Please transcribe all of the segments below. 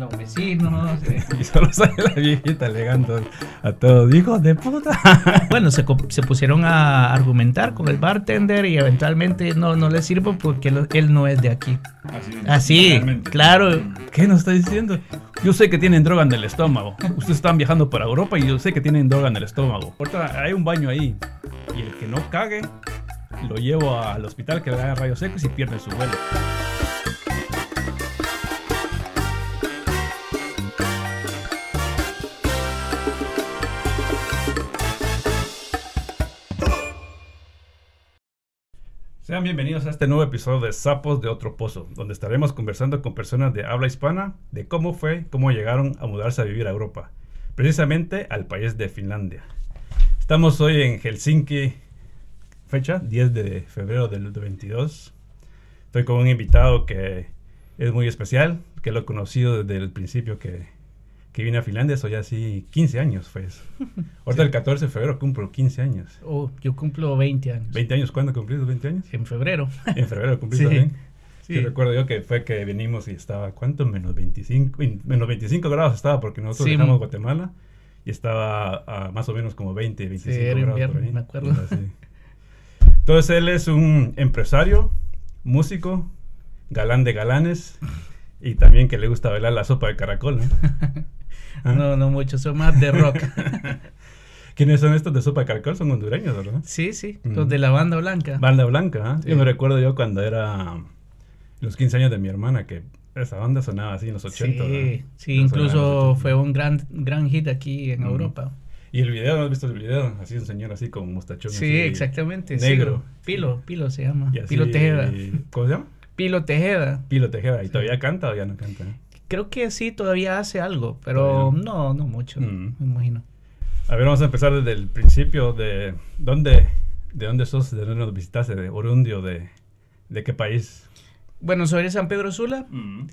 los vecinos. eh. Y solo sale la viejita alegando a todos, hijos de puta. Bueno, se, se pusieron a argumentar con el bartender y eventualmente no, no le sirvo porque lo- él no es de aquí. Así, claro. ¿Qué nos está diciendo? Yo sé que tienen droga en el estómago. Ustedes están viajando por Europa y yo sé que tienen droga en el estómago. Ahorita hay un baño ahí. Y el que no cague, lo llevo al hospital que le hagan rayos secos y pierde su vuelo. Sean bienvenidos a este nuevo episodio de Sapos de Otro Pozo, donde estaremos conversando con personas de habla hispana de cómo fue, cómo llegaron a mudarse a vivir a Europa, precisamente al país de Finlandia. Estamos hoy en Helsinki, fecha 10 de febrero del 22. Estoy con un invitado que es muy especial, que lo he conocido desde el principio que, que vine a Finlandia, soy así 15 años, pues. Ahorita el 14 de febrero cumplo 15 años. Oh, yo cumplo 20 años. 20 años, ¿cuándo cumplís 20 años? En febrero. En febrero cumplí Sí, también. sí. Sí, recuerdo yo que fue que venimos y estaba, ¿cuánto? Menos 25, in- menos 25 grados estaba porque nosotros Sí. dejamos Guatemala y estaba a más o menos como 20, 25 era grados invierno, ahí. me acuerdo. Entonces él es un empresario, músico, galán de galanes y también que le gusta bailar la sopa de caracol, ¿no? ¿Ah? No, no mucho, son más de rock. ¿Quiénes son estos de sopa caracol? Son hondureños, ¿verdad? Sí, sí, Mm. los de la banda blanca. Banda Blanca. Sí. Yo me recuerdo yo cuando era los 15 años de mi hermana, que esa banda sonaba así en los 80. Sí, ¿verdad? sí, No incluso 80. fue un gran, gran hit aquí en Mm. Europa. Y el video, ¿no has visto el video? Así un señor así con mostachón. Sí, exactamente. sí. Negro. Pilo, Pilo se llama. así- Pilo Tejeda. ¿Cómo se llama? Pilo Tejeda. Pilo Tejeda. ¿Y todavía canta o ya no canta? Creo que sí, todavía hace algo, pero Todavía. no, no mucho, Mm. me imagino. A ver, vamos a empezar desde el principio de dónde, de dónde sos, de dónde nos visitaste, de Orundio, de, de qué país. Bueno, soy de San Pedro Sula,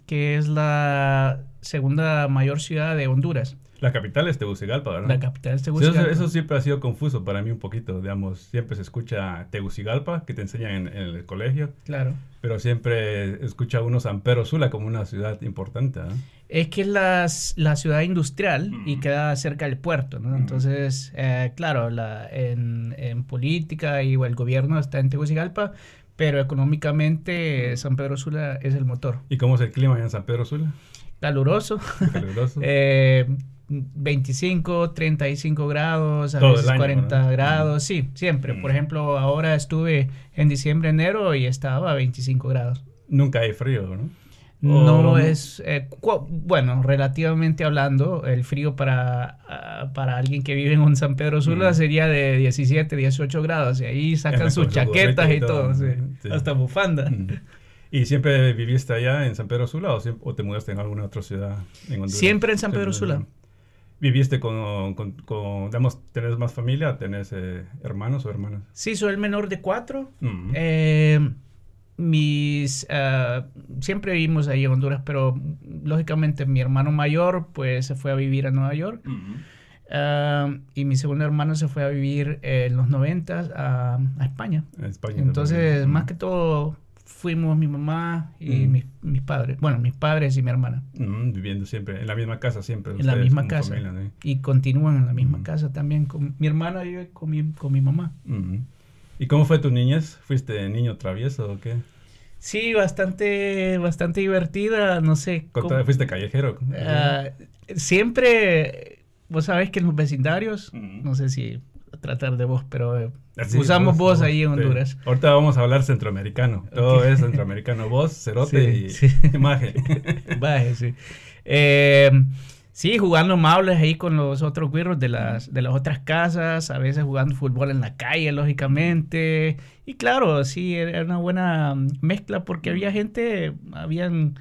que es la segunda mayor ciudad de Honduras. La capital es Tegucigalpa, ¿verdad? La capital es Sí, eso, Tegucigalpa. eso siempre ha sido confuso para mí un poquito, digamos, siempre se escucha Tegucigalpa, que te enseñan en, en el colegio, Claro. pero siempre escucha uno San Pedro Sula como una ciudad importante. ¿ah? Es que es la, la ciudad industrial y Mm. queda cerca del puerto, ¿no? Mm. Entonces, eh, claro, la, en, en política y el gobierno está en Tegucigalpa, pero económicamente. San Pedro Sula es el motor. ¿Y cómo es el clima en San Pedro Sula? Caluroso, Caluroso. eh, 25, 35 grados, a Todo veces año, 40 ¿verdad? grados, sí, siempre. Por Mm. ejemplo, ahora estuve en diciembre, enero y estaba a 25 grados. Nunca hay frío, ¿no? No no. es, eh, bueno, relativamente hablando, el frío para, ah, para alguien que vive en San Pedro Sula Mm. sería de 17, 18 grados y ahí sacan sus su chaquetas y todo, todo, sí. sí. hasta bufanda. Mm. ¿Y siempre viviste allá en San Pedro Sula o, o te mudaste en alguna otra ciudad en Honduras? Siempre en San Pedro Sula. ¿Viviste con, con, con, digamos, tenés más familia? ¿Tenés eh, hermanos o hermanas? Sí, soy el menor de cuatro. Eh, mis ah, siempre vivimos ahí en Honduras, pero lógicamente mi hermano mayor pues se fue a vivir a Nueva York ah, y mi segundo hermano se fue a vivir en los 90 a, a España. España. Entonces, más que todo fuimos mi mamá y Mm. mis, mis padres, bueno, mis padres y mi hermana Mm, viviendo siempre, en la misma casa siempre. en la misma casa familia, ¿no? y continúan en la misma Mm. casa también. Con, mi hermana vive con mi, con mi mamá. Mm. ¿Y cómo fue tu niñez? ¿Fuiste niño travieso o qué? Sí, bastante, bastante divertida, no sé. Cómo- ¿Fuiste callejero? Ah, siempre, vos sabés que en los vecindarios, no sé si tratar de vos, pero eh, usamos vos ahí en sí. Honduras. Ahorita vamos a hablar centroamericano. Todo es centroamericano. Vos, cerote Sí, y sí. imagen. Baje, sí. Eh, sí, jugando mables ahí con los otros güiros de las, de las otras casas, a veces jugando fútbol en la calle, lógicamente. Y claro, sí, era una buena mezcla porque había gente, habían,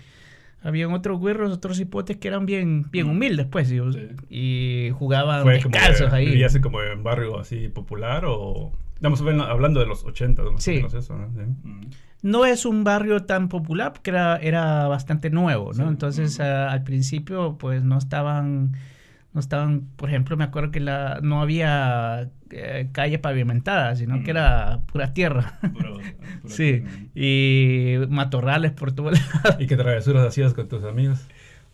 habían otros güiros, otros hipotes que eran bien, bien humildes, pues, y, Sí. y jugaban ¿Fue como descalzos de- ahí. ¿Vivías como en barrio así popular o...? Estamos hablando- hablando de los 80, más Sí. o menos eso, ¿no? Sí. Mm. No es un barrio tan popular porque era, era bastante nuevo, ¿no? Sí, Entonces, ah, al principio, pues no estaban, no estaban, por ejemplo, me acuerdo que la, no había eh, calle pavimentada, sino que Mm. era pura tierra. Sí, y matorrales por todo lado. ¿Y qué travesuras hacías con tus amigos?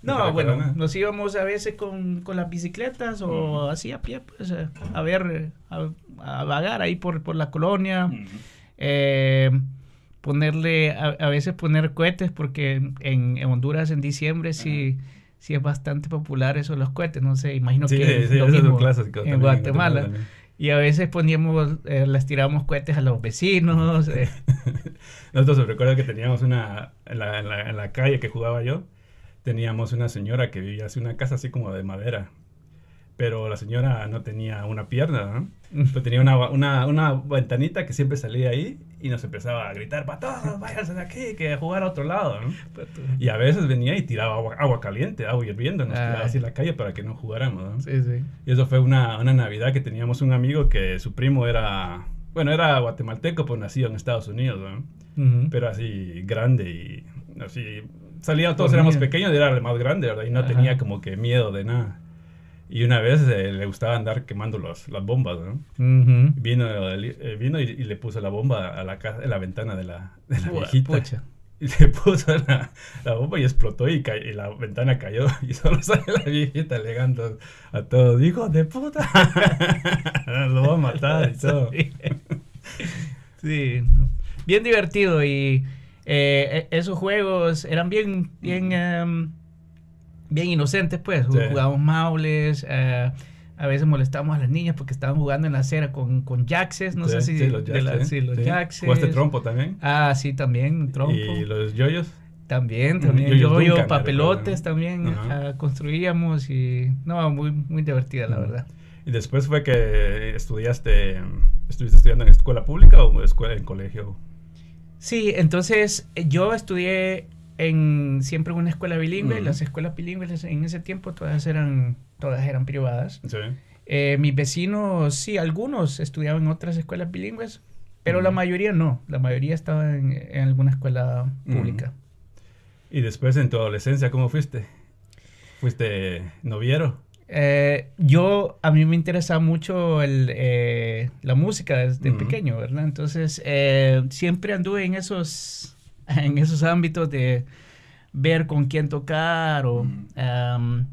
No, bueno, nos íbamos a veces con, con las bicicletas o así a pie, pues eh, a ver, a, vagar ahí por, por la colonia. eh, ponerle, a, veces poner cohetes, porque en, Honduras en diciembre sí, sí es bastante popular eso los cohetes, no sé, imagino que sí, lo mismo en Guatemala. Y a veces poníamos, eh, les tiramos cohetes a los vecinos. Eh. Nosotros recuerdo que teníamos una, en la, en, la, en la calle que jugaba yo, teníamos una señora que vivía así, una casa así como de madera pero la señora no tenía una pierna, ¿no? tenía una, una, una, ventanita que siempre salía ahí y nos empezaba a gritar, para todos, váyanse de aquí, que a jugar a otro lado, ¿no? Y a veces venía y tiraba agua, agua caliente, agua hirviendo, nos tiraba así en la calle para que no jugáramos, ¿no? Sí, sí. Y eso fue una, una Navidad que teníamos un amigo que su primo era, bueno, era guatemalteco, pues nacido en Estados Unidos, ¿no? Pero así grande y así, salía, todos éramos pequeños y era el más grande, ¿verdad? Y no tenía como que miedo de nada. Y una vez eh, le gustaba andar quemando los, las bombas, ¿no? Vino, eh, vino y, le puso la bomba a la, casa, en la ventana de la, de la viejita. Y le puso la, la, bomba y explotó y, y, la ventana cayó. Y solo sale la viejita alegando a todos, ¡hijo de puta! Lo va a matar y todo. Sí. Bien divertido y eh, e, esos juegos eran bien, bien... Em, bien inocentes, pues. Jugábamos maules, eh, a veces molestábamos a las niñas porque estaban jugando en la acera con, con jaxes, no sé si... Sí, los jaxes. los ¿Jugaste trompo también? Ah, sí, también, trompo. ¿Y los yoyos? También, también. Yoyo, papelotes también ah, construíamos y... No, muy, muy divertida, la verdad. ¿Y después fue que estudiaste, estuviste estudiando en escuela pública o escuela en colegio? Sí, entonces yo estudié en siempre una escuela bilingüe. Las escuelas bilingües en ese tiempo todas eran, todas eran privadas. Eh, mis vecinos, sí, algunos estudiaban en otras escuelas bilingües, pero la mayoría no. La mayoría estaba en, alguna escuela pública. ¿Y después en tu adolescencia cómo fuiste? ¿Fuiste noviero? Eh, yo, a mí me interesa mucho el, eh, la música desde pequeño, ¿verdad? Entonces, siempre anduve en esos en esos ámbitos de ver con quién tocar o mm.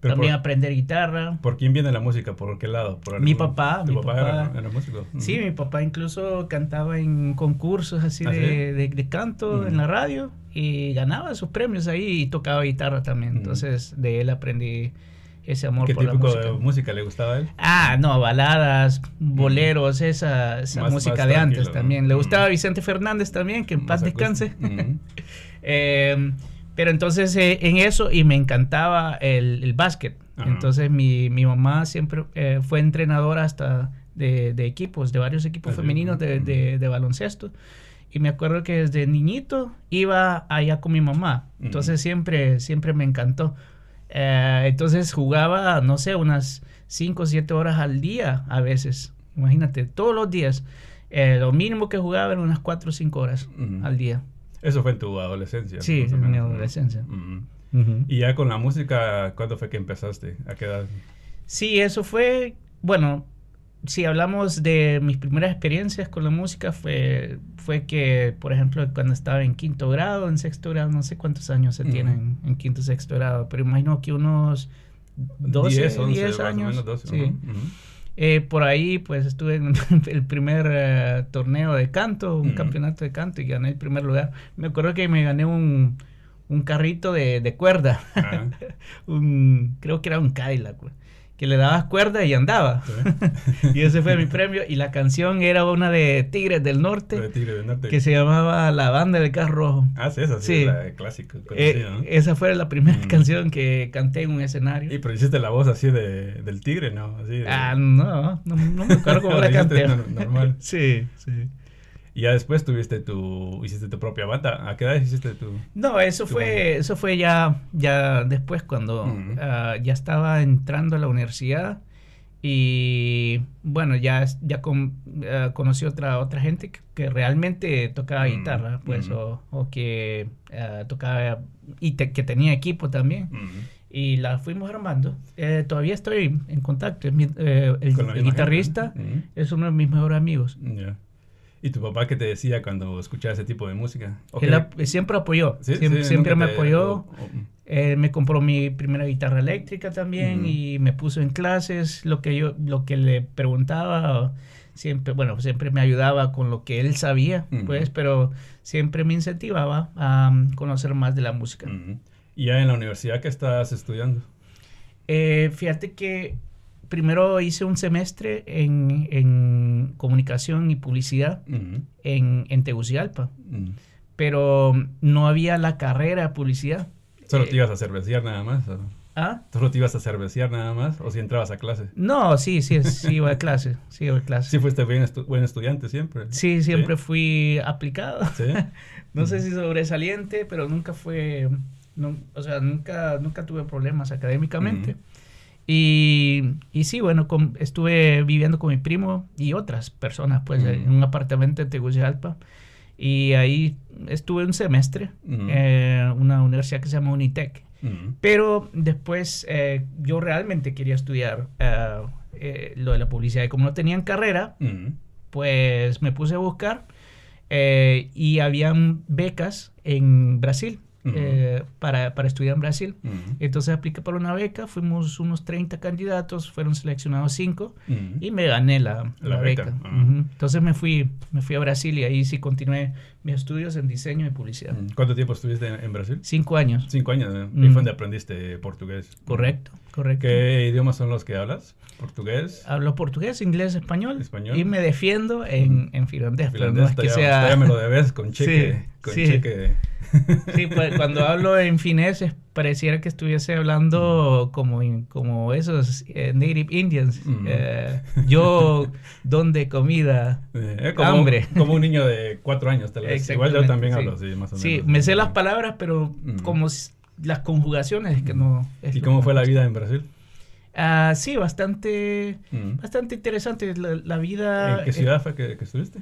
también aprender guitarra. ¿Por quién viene la música? ¿Por qué lado? ¿Por mi papá. mi papá, Era, músico? Sí, mi papá incluso cantaba en concursos así, ¿Ah, de, canto en la radio y ganaba sus premios ahí y tocaba guitarra también. Entonces de él aprendí ese amor ¿Qué por la música. de música le gustaba a él? Ah, no, baladas, boleros, esa, música de antes también. Le gustaba Vicente Fernández también, que en paz descanse. Em, pero entonces eh, en eso, y me encantaba el, el básquet. Entonces mi, mi, mamá siempre eh, fue entrenadora hasta de, de, equipos, de varios equipos femeninos de, de, de, baloncesto. Y me acuerdo que desde niñito iba allá con mi mamá. Entonces siempre, siempre me encantó. Eh, entonces jugaba, no sé, unas 5 o 7 horas al día a veces. Imagínate, todos los días. Eh, lo mínimo que jugaba eran unas 4 o 5 horas al día. Eso fue en tu adolescencia. Sí, en mi adolescencia. Y ya con la música, ¿cuándo fue que empezaste? ¿A qué edad? Sí, eso fue, bueno, si hablamos de mis primeras experiencias con la música, fue, fue que, por ejemplo, cuando estaba en quinto grado, en sexto grado, no sé cuántos años se tienen en quinto sexto grado, pero imagino que unos 12, 10, años. Eh, por ahí, pues estuve en el primer eh, torneo de canto, un campeonato de canto, y gané el primer lugar. Me acuerdo que me gané un, un carrito de, de cuerda. un, creo que era un Cadillac que le dabas cuerda y andaba. y ese fue mi premio. Y la canción era una de Tigres del Norte. De Tigres del Norte. Que se llamaba La Banda del Carro Rojo. Ah, sí, esa sí, la clásica. Eh, esa fue la primera mm. canción que canté en un escenario. Y pero hiciste la voz así de, del tigre, ¿no? Así Ah, no, no, me acuerdo cómo la canté. normal. sí, sí. Y ya después tuviste tu, hiciste tu propia banda. ¿A qué edad hiciste tu? No, eso fue, eso fue ya, ya después cuando ah, ya estaba entrando a la universidad y bueno, ya, ya con, uh, conocí otra, otra gente que, realmente tocaba guitarra, pues, o, o, que ah, tocaba y que tenía equipo también. Y la fuimos armando. Eh, todavía estoy en contacto. Eh, el, guitarrista es uno de mis mejores amigos. ¿Y tu papá qué te decía cuando escuchaba ese tipo de música? Él siempre apoyó, siempre, me apoyó. Eh, me compró mi primera guitarra eléctrica también Ujú. y me puso en clases. Lo que yo, lo que le preguntaba, siempre, bueno, siempre me ayudaba con lo que él sabía, Ujú. pues, pero siempre me incentivaba a um, conocer más de la música. ¿Y ya en la universidad que estás estudiando? Eh, fíjate que primero hice un semestre en, en comunicación y publicidad en, en Tegucigalpa, pero no había la carrera de publicidad. ¿Solo Eh, te ibas a cervecear nada más? o- ¿Ah? ¿Solo te ibas a cervecear nada más? ¿O si entrabas a clase? No, sí, sí, sí iba a clase, sí iba a clase. Sí fuiste bien estu- buen estudiante siempre. Sí, siempre fui aplicado. ¿Sí? No sé si sobresaliente, pero nunca fue, no- o sea, nunca, nunca tuve problemas académicamente. Y, y sí, bueno, con- estuve viviendo con mi primo y otras personas, pues, Ujú. en un apartamento en Tegucigalpa. Y ahí estuve un semestre en una universidad que se llama Unitec. Ujú. Pero después eh, yo realmente quería estudiar eh, eh, lo de la publicidad. Y como no tenían carrera, pues me puse a buscar eh, y habían becas en Brasil Eh, para, para estudiar en Brasil. Entonces apliqué para una beca, fuimos unos 30 candidatos, fueron seleccionados 5 Ujú. y me gané la, La la beca, beca. ah. Entonces me fui, me fui a Brasil y ahí sí continué mis estudios en diseño y publicidad. Ujú. ¿Cuánto tiempo estuviste en, en Brasil? Cinco años. Cinco años. ¿eh? Ujú. ¿Y fue donde aprendiste portugués? Correcto, correcto. ¿Qué idiomas son los que hablas? ¿Portugués? Hablo portugués, inglés, español, Español. y me defiendo en, en finlandés, pero Finlandés, no es que sea... todavía me lo debes con cheque. Sí, con sí. cheque. Sí, pues, cuando hablo en finés es- pareciera que estuviese hablando como, in- como esos eh, native Indians. Mm. Eh, yo, donde comida, Eh, como, hambre. como un niño de cuatro años, tal vez. Igual yo también sí. hablo así, más o menos. Sí, me sé las palabras, pero Mm. como las conjugaciones que no... es ¿Y cómo fue la vida en Brasil? Ah, sí, bastante, Mm. bastante interesante. La, la vida ¿En qué eh, ciudad fue que, que estuviste?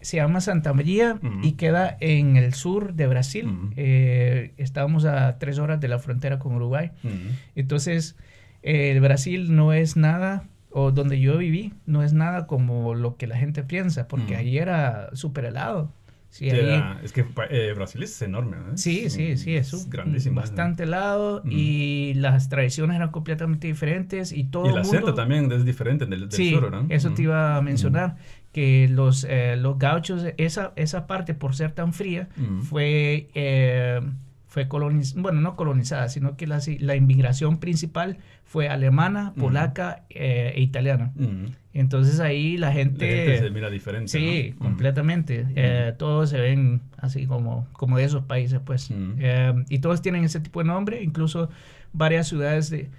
se llama Santa María Ujú. y queda en el sur de Brasil. Eh, estábamos a tres horas de la frontera con Uruguay. Mm. Entonces, eh, el Brasil no es nada, o donde yo viví, no es nada como lo que la gente piensa, porque Mm. ahí era súper helado. Sí, es que eh, Brasil es enorme, ¿no? sí, sí, sí, es un- grandísimo. bastante helado Mm. y las tradiciones eran completamente diferentes y todo Y el acento mundo... también es diferente del, del Sí, sur, ¿no? eso Mm. te iba a mencionar, que los, eh, los gauchos, esa, esa parte por ser tan fría, fue, eh, fue colonizada, bueno, no colonizada, sino que la, la inmigración principal fue alemana, polaca eh, e italiana. Entonces ahí la La gente... se mira diferente, Sí, ¿no? Completamente. Eh, todos se ven así como, como de esos países, pues. Eh, y todos tienen ese tipo de nombre, incluso varias ciudades de,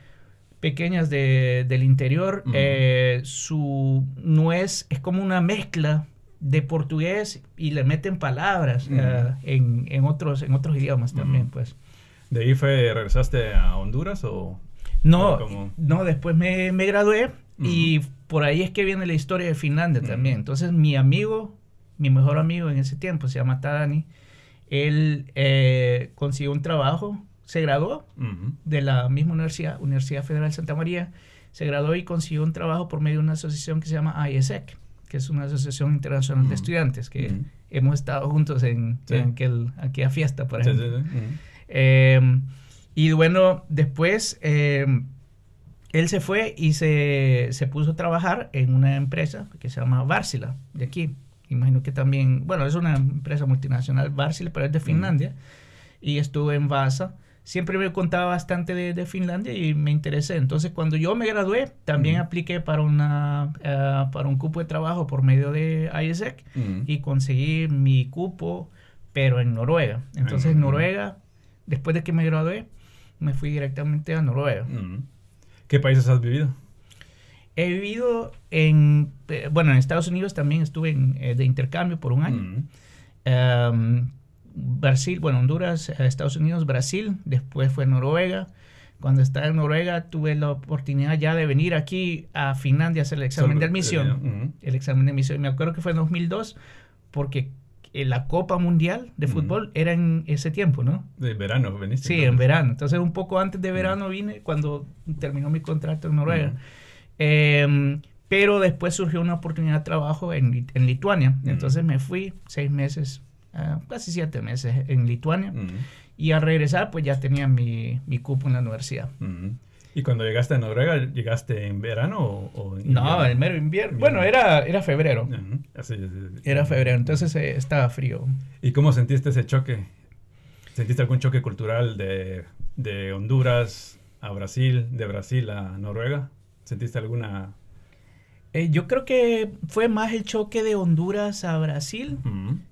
pequeñas de- del interior. Eh, su no es, como una mezcla de portugués y le meten palabras en, en otros, en otros idiomas también, pues. ¿De ahí fue, regresaste a Honduras o...? No, no después me, me gradué y por ahí es que viene la historia de Finlandia Ujú. también. Entonces mi amigo, mi mejor amigo en ese tiempo, se llama Tadani, él eh, consiguió un trabajo, se graduó Ujú. de la misma universidad, Universidad Federal Santa María, se graduó y consiguió un trabajo por medio de una asociación que se llama ISEC, que es una asociación internacional de estudiantes, que hemos estado juntos en, Sí. en aquel, aquella fiesta, por Sí, ejemplo. sí, sí. Eh, y bueno, después eh, él se fue y se, se puso a trabajar en una empresa que se llama Varsila, de aquí. Imagino que también, bueno, es una empresa multinacional, Varsila, pero es de Finlandia. Y estuvo en Vasa. Siempre me contaba bastante de, de Finlandia y me interesé. Entonces, cuando yo me gradué, también apliqué para, una, eh, para un cupo de trabajo por medio de ISEC y conseguí mi cupo, pero en Noruega. Entonces, en Ujú. Noruega, después de que me gradué, me fui directamente a Noruega. ¿Qué países has vivido? He vivido en, eh, bueno, en Estados Unidos también estuve en, eh, de intercambio por un año. Em, Brasil, bueno, Honduras, eh, Estados Unidos, Brasil, después fue Noruega. Cuando estaba en Noruega tuve la oportunidad ya de venir aquí a Finlandia a hacer el examen de admisión. El examen de admisión. Me acuerdo que fue en 2002 porque la Copa Mundial de. Fútbol era en ese tiempo, ¿no? De verano veniste. Sí, en verano. Entonces, un poco antes de verano vine cuando terminó mi contrato en Noruega. Ujú. Em, pero después surgió una oportunidad de trabajo en, en Lituania. Ujú. Entonces me fui seis meses, ah, casi siete meses en Lituania. Y al regresar, pues ya tenía mi, mi cupo en la universidad. ¿Y cuando llegaste a Noruega, llegaste en verano o, en No, en mero invierno. Bueno, era, era febrero. Era febrero, entonces eh, estaba frío. ¿Y cómo sentiste ese choque? ¿Sentiste algún choque cultural de, de Honduras a Brasil, de Brasil a Noruega? ¿Sentiste alguna eh, yo creo que fue más el choque de Honduras a Brasil,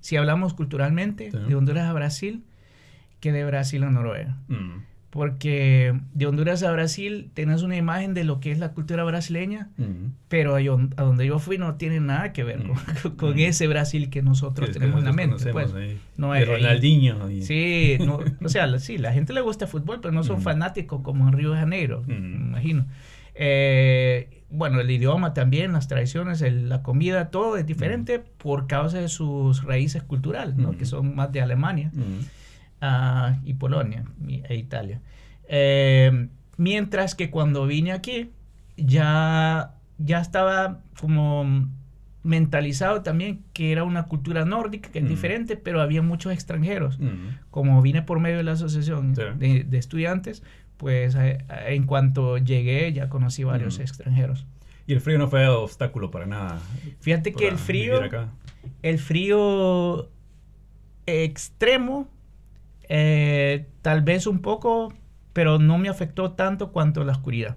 si hablamos culturalmente, de Honduras a Brasil, que de Brasil a Noruega. Porque de Honduras a Brasil tenés una imagen de lo que es la cultura brasileña, pero a, donde yo fui no tiene nada que ver con, ese Brasil que nosotros tenemos en la mente. Pues. No de Ronaldinho. Sí, o sea, sí, la gente le gusta el fútbol, pero no son fanáticos como en Río de Janeiro, me imagino. Eh, bueno, el idioma también, las tradiciones, la comida, todo es diferente por causa de sus raíces culturales, ¿no? que son más de Alemania ah, y Polonia e Italia. Eh, mientras que cuando vine aquí, ya, ya estaba como mentalizado también que era una cultura nórdica, que es diferente, pero había muchos extranjeros. Como vine por medio de la asociación de, de, estudiantes, pues eh, en cuanto llegué ya conocí varios extranjeros. Y el frío no fue obstáculo para nada. Fíjate que el frío, el frío extremo, eh, tal vez un poco, pero no me afectó tanto cuanto la oscuridad.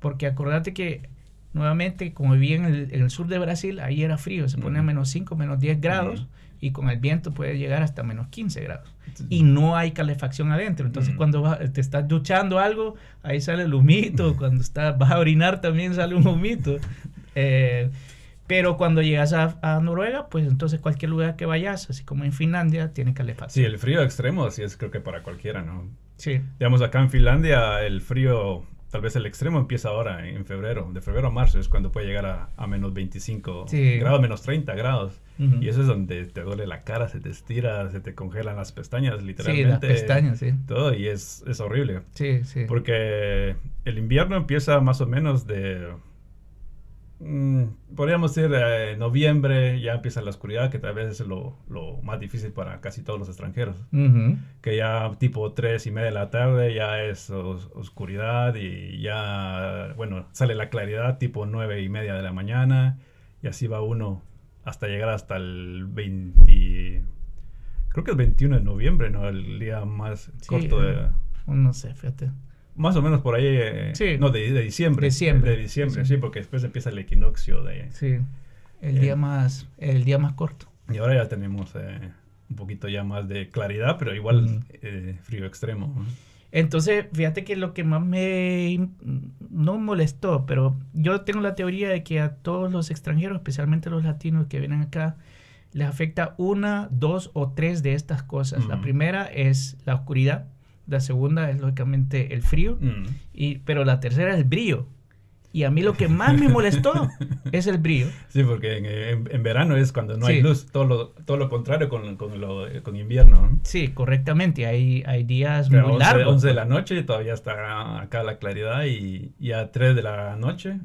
Porque acordate que nuevamente, como viví en el, sur de Brasil, ahí era frío, se pone a menos 5, menos 10 grados y con el viento puede llegar hasta menos 15 grados. Y no hay calefacción adentro. Entonces, cuando te estás duchando algo, ahí sale el humito. cuando estás, vas a orinar también sale un humito. Eh, pero cuando llegas a, Noruega, pues entonces cualquier lugar que vayas, así como en Finlandia, tiene calefacción. Sí, el frío extremo, sí es creo que para cualquiera, ¿no? Sí. Digamos, acá en Finlandia el frío tal vez el extremo empieza ahora, en febrero. De febrero a marzo es cuando puede llegar a, menos 25 grados, menos 30 grados. Y eso es donde te duele la cara, se te estira, se te congelan las pestañas, literalmente. Sí, las pestañas, sí. Todo, y es, es horrible. Sí, sí. Porque el invierno empieza más o menos de Mm, podríamos decir eh, noviembre, ya empieza la oscuridad, que tal vez es lo, lo más difícil para casi todos los extranjeros. Que ya tipo tres y media de la tarde ya es oscuridad y ya, bueno, sale la claridad tipo nueve y media de la mañana y así va uno hasta llegar hasta el 20, creo que el 21 de noviembre, ¿no? El día más corto de... No sé, fíjate. Más o menos por ahí. Eh, no, de, de, diciembre. Diciembre. De diciembre, sí. porque después empieza el equinoccio de. Sí. El, día, más, el día más corto. Y ahora ya tenemos eh, un poquito ya más de claridad, pero igual eh, frío extremo. Entonces, fíjate que lo que más me. No molestó, pero yo tengo la teoría de que a todos los extranjeros, especialmente los latinos que vienen acá, les afecta una, dos o tres de estas cosas. La primera es la oscuridad la segunda es lógicamente el frío, mm. y, pero la tercera es el brillo. Y a mí lo que más me molestó es el brillo. Sí, porque en, verano es cuando no hay luz, todo lo, todo lo contrario con, con, con invierno. Sí, correctamente. Hay, hay días muy largos. 11 de la noche todavía está acá la claridad y, a 3 de la noche,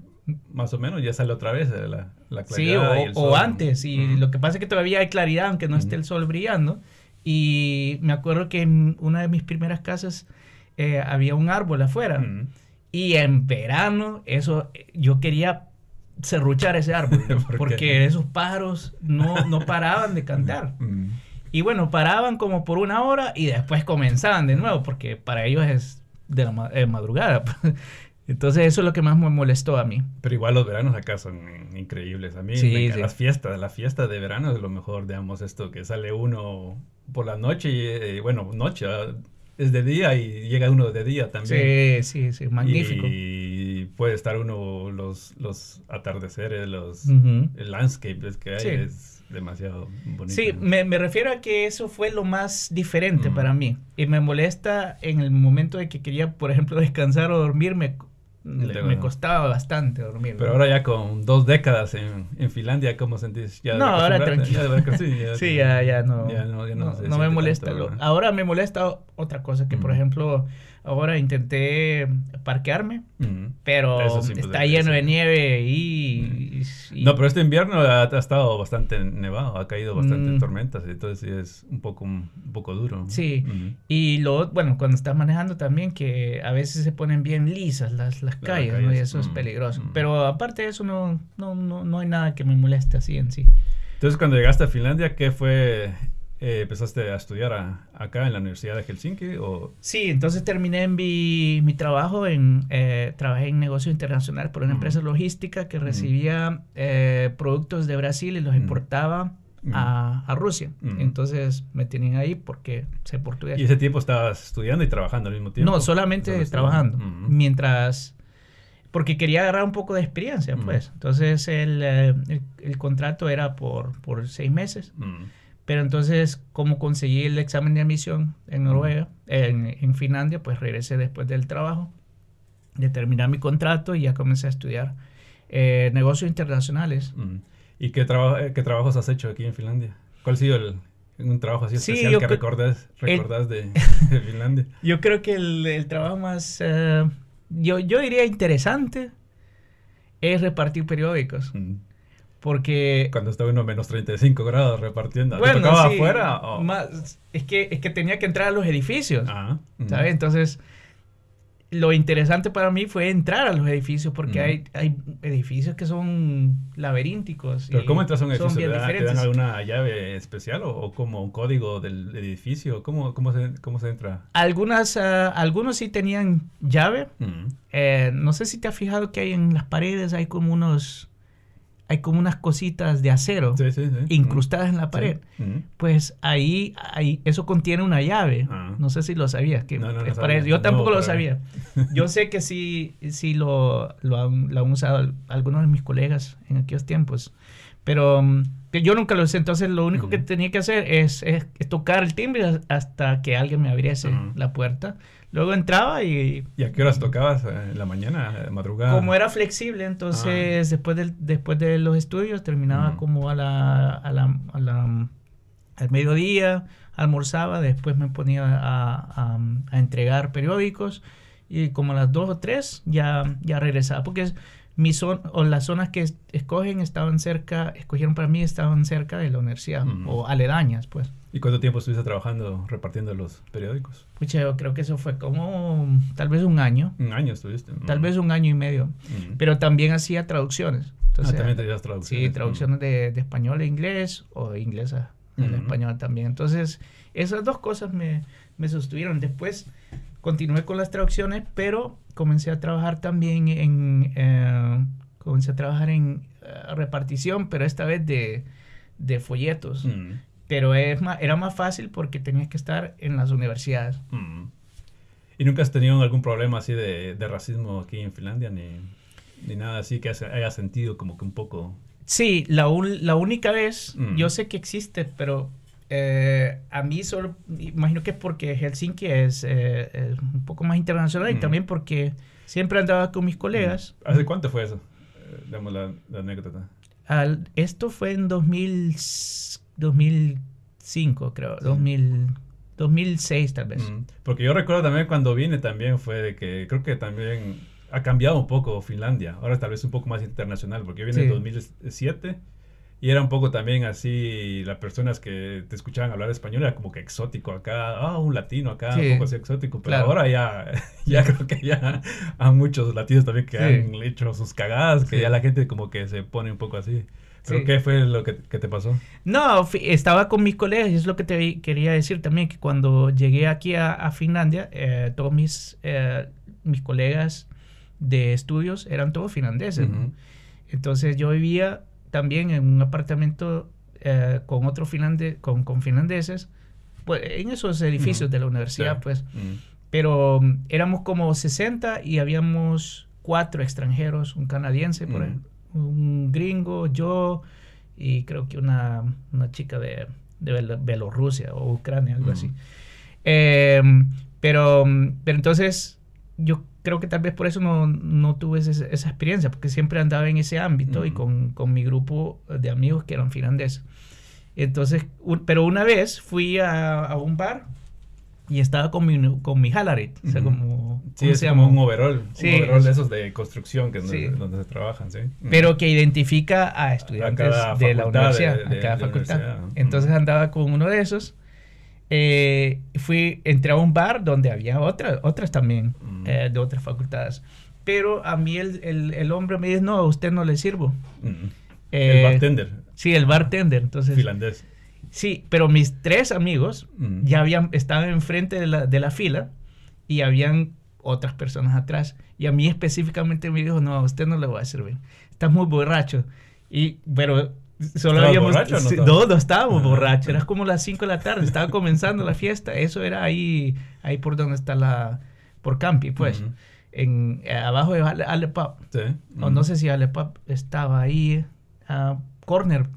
más o menos, ya sale otra vez la, la claridad. Sí, o, antes. Y lo que pasa es que todavía hay claridad, aunque no esté el sol brillando. Y me acuerdo que en una de mis primeras casas eh, había un árbol afuera. Y en verano, eso, yo quería serruchar ese árbol. porque esos pájaros no, no paraban de cantar. Y bueno, paraban como por una hora y después comenzaban de nuevo, porque para ellos es de la madrugada. Entonces eso es lo que más me molestó a mí. Pero igual los veranos acá son increíbles. A mí las fiestas, la fiesta de verano es lo mejor, digamos, esto que sale uno por la noche y, eh, bueno, noche, ah, es de día y llega uno de día también. Sí, sí, sí, magnífico. Y puede estar uno los, los atardeceres, los el landscape que hay, es demasiado bonito. Sí, me, me, refiero a que eso fue lo más diferente para mí. Y me molesta en el momento de que quería, por ejemplo, descansar o dormirme me costaba bastante dormir. Pero ahora ya con dos décadas en, en Finlandia, ¿cómo sentís? ¿Ya no, ahora tranquilo. sí, ya, ya, no. Ya no, no, me molesta. ahora me molesta otra cosa, que por ejemplo, ahora intenté parquearme, pero sí, pues, está lleno de nieve y... y- No, pero este invierno ha, ha estado bastante nevado, ha caído bastante Mm. tormentas, entonces sí es un poco, un poco duro. Sí, y lo, bueno, cuando estás manejando también, que a veces se ponen bien lisas las, las calles, ¿no? Y calles, eso es mm, peligroso. mm. Pero aparte de eso, no, no, no, no hay nada que me moleste así en sí. Entonces, cuando llegaste a Finlandia, ¿qué fue? Eh, ¿Empezaste a estudiar a- acá en la Universidad de Helsinki? O... Sí, entonces terminé mi, mi trabajo en, eh, trabajé en negocio internacional por una Mm. empresa logística que recibía eh, productos de Brasil y los Mm. importaba Mm. a, a Rusia. Mm. Entonces me tenían ahí porque sé portugués. ¿Y ese tiempo estabas estudiando y trabajando al mismo tiempo? No, solamente trabajando. Mientras. Porque quería agarrar un poco de experiencia, pues. Entonces el, eh, el- el contrato era por, por seis meses. Mm. Pero entonces, como conseguí el examen de admisión en Noruega, en, en Finlandia, pues regresé después del trabajo, de terminar mi contrato y ya comencé a estudiar eh, negocios internacionales. ¿Y qué, traba- eh, qué trabajos has hecho aquí en Finlandia? ¿Cuál ha sido el, un trabajo así Sí, especial que recordás, de Finlandia? Yo creo que el, el trabajo más, eh, yo, yo diría interesante, es repartir periódicos. Mm. Porque Cuando estaba uno a menos 35 grados repartiendo. ¿Te Bueno, tocaba sí, afuera? o- más- es, que, es que tenía que entrar a los edificios, Ah. ¿sabes? Entonces, lo interesante para mí fue entrar a los edificios, porque Mm. hay, hay edificios que son laberínticos. ¿Pero y cómo entras a un edificio? ¿Te dan, te dan alguna llave especial o, o como un código del edificio? ¿Cómo, cómo, se, cómo se entra? Algunas, ah, algunos sí tenían llave. Mm. Eh, no sé si te has fijado que hay en las paredes, hay como unos, hay como unas cositas de acero Sí, sí, sí. incrustadas en la pared. Mm. Pues ahí, ahí eso contiene una llave. Ah. No sé si lo sabías. Que No, no, no es para sabía. Yo tampoco lo sabía. Yo sé que sí, sí lo, lo, han, lo han usado al- algunos de mis colegas en aquellos tiempos. Pero mm, que yo nunca lo usé. Entonces lo único que Ujú. tenía que hacer es, es- es tocar el timbre hasta que alguien me abriese Ujú. la puerta. Luego entraba y ¿Y a qué horas tocabas? eh, ¿En la mañana? eh, ¿Madrugada? como era flexible, entonces después, del, después de los estudios terminaba Ah. Ujú. como a la, a la, a la- al mediodía, almorzaba, después me ponía a, a- a entregar periódicos y como a las dos o tres ya, ya regresaba, porque es, mi zona, o las zonas que es- escogen estaban cerca, escogieron para mí estaban cerca de la universidad Ujú. o aledañas, pues. ¿Y cuánto tiempo estuviste trabajando repartiendo los periódicos? Pucha, yo creo que eso fue como tal vez un año, Un año estuviste. tal Mm. vez un año y medio. Mm. Pero también hacía traducciones. ah, Entonces, también te traducciones. Sí, traducciones de, de español a inglés o de inglés a, al Ujú. español también. Entonces, esas dos cosas me, me sostuvieron. Después continué con las traducciones, pero comencé a trabajar también en... eh, comencé a trabajar en eh, repartición, pero esta vez de, de folletos. Mm. Pero es más, era más fácil porque tenías que estar en las universidades. Mm. ¿Y nunca has tenido algún problema así de, de racismo aquí en Finlandia? Ni, ni nada así que hayas sentido como que un poco... Sí, la, un- la única vez, Mm. yo sé que existe, pero eh, a mí solo, imagino que es porque Helsinki es, eh, es un poco más internacional y Mm. también porque siempre andaba con mis colegas. ¿Hace cuánto fue eso? Eh, Damos la, la anécdota. Al- esto fue en 2000, 2005, creo, Sí. 2000, 2006 tal vez. Mm, Porque yo recuerdo también cuando vine también fue de que creo que también ha cambiado un poco Finlandia. Ahora tal vez un poco más internacional porque yo vine en Sí. 2007 y era un poco también así las personas que te escuchaban hablar español era como que exótico acá, ah, un latino acá, Sí. un poco así exótico, pero Claro. ahora ya, ya creo que ya hay muchos latinos también que Sí. han hecho sus cagadas, que Sí. ya la gente como que se pone un poco así. ¿Pero qué fue lo que, que te pasó? No, estaba con mis colegas y es lo que te quería decir también, que cuando llegué aquí a, a Finlandia, eh, todos mis, eh, mis colegas de estudios eran todos finlandeses. ¿no? Ujú. Entonces yo vivía también en un apartamento eh, con otros finlande con, con finlandeses, pues en esos edificios Ujú. de la universidad, Sí. pues. Mm. Pero mm, éramos como 60 y habíamos cuatro extranjeros, un canadiense, por Mm. ejemplo, un gringo, yo y creo que una, una chica de, de Bel- Bielorrusia o Ucrania, algo Mm. así. Eh, pero, pero entonces yo creo que tal vez por eso no, no tuve ese- esa experiencia, porque siempre andaba en ese ámbito y con, con mi grupo de amigos que eran finlandeses. Entonces, un- pero una vez fui a, a un bar y estaba con mi, con mi Halarit, o sea, como... Sí, ¿cómo es se como un overall. Sí, un overall de esos de construcción que es Sí. donde, se trabajan, sí. pero que identifica a estudiantes cada de la universidad, de- de- a cada de facultad. Entonces andaba con uno de esos. Eh, fui, entré a un bar donde había otra, otras también, Ujú. eh, de otras facultades. Pero a mí el, el, el hombre me dice, no, a usted no le sirvo. Mm. Eh, el bartender Sí, el bartender. Entonces, finlandés. sí, pero mis tres amigos Mm. ya habían, estaban enfrente de la, de la fila y habían otras personas atrás. Y a mí específicamente me dijo, no, a usted no le voy a servir. Está muy borracho. Y, pero solo ¿Estabas habíamos... borracho o no sí, no, no estábamos borrachos. Era como las 5 de la tarde. Estaba comenzando la fiesta. Eso era ahí, ahí por donde está la... Por Campi, pues. En, eh, abajo de Ale, Ale Pub. Sí. O Mm. no sé si Ale Pub estaba ahí. ah, corner.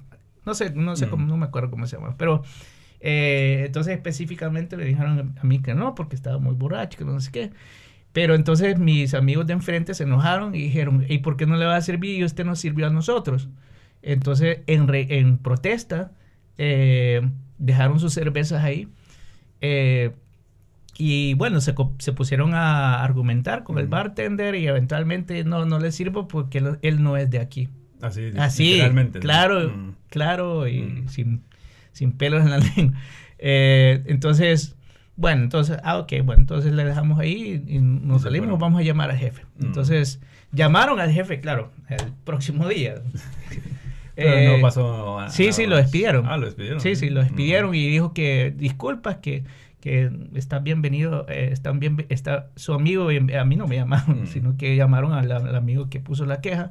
No sé, no sé Mm. cómo, no me acuerdo cómo se llama. Pero eh, entonces específicamente me dijeron a mí que no, porque estaba muy borracho, que no sé qué. Pero entonces mis amigos de enfrente se enojaron y dijeron, ¿y por qué no le va a servir y usted nos sirvió a nosotros? Entonces, en, re- en protesta, eh, dejaron sus cervezas ahí. eh, y bueno, se, se pusieron a argumentar con el bartender y eventualmente no, no le sirvo porque él, él no es de aquí. Así, Así, literalmente. claro, claro y sin, sin pelos en la lengua. Eh, entonces, bueno, entonces, ah, ok, bueno, entonces le dejamos ahí y, nos salimos, fueron. vamos a llamar al jefe. Entonces, llamaron al jefe, claro, el próximo día. Pero Eh, no pasó a- Sí, sí, lo despidieron. Ah, lo despidieron. Sí, sí, lo Mm. despidieron y dijo que disculpas, que, que está bienvenido, eh, están bien, está su amigo, a mí no me llamaron, Mm. sino que llamaron al, al amigo que puso la queja.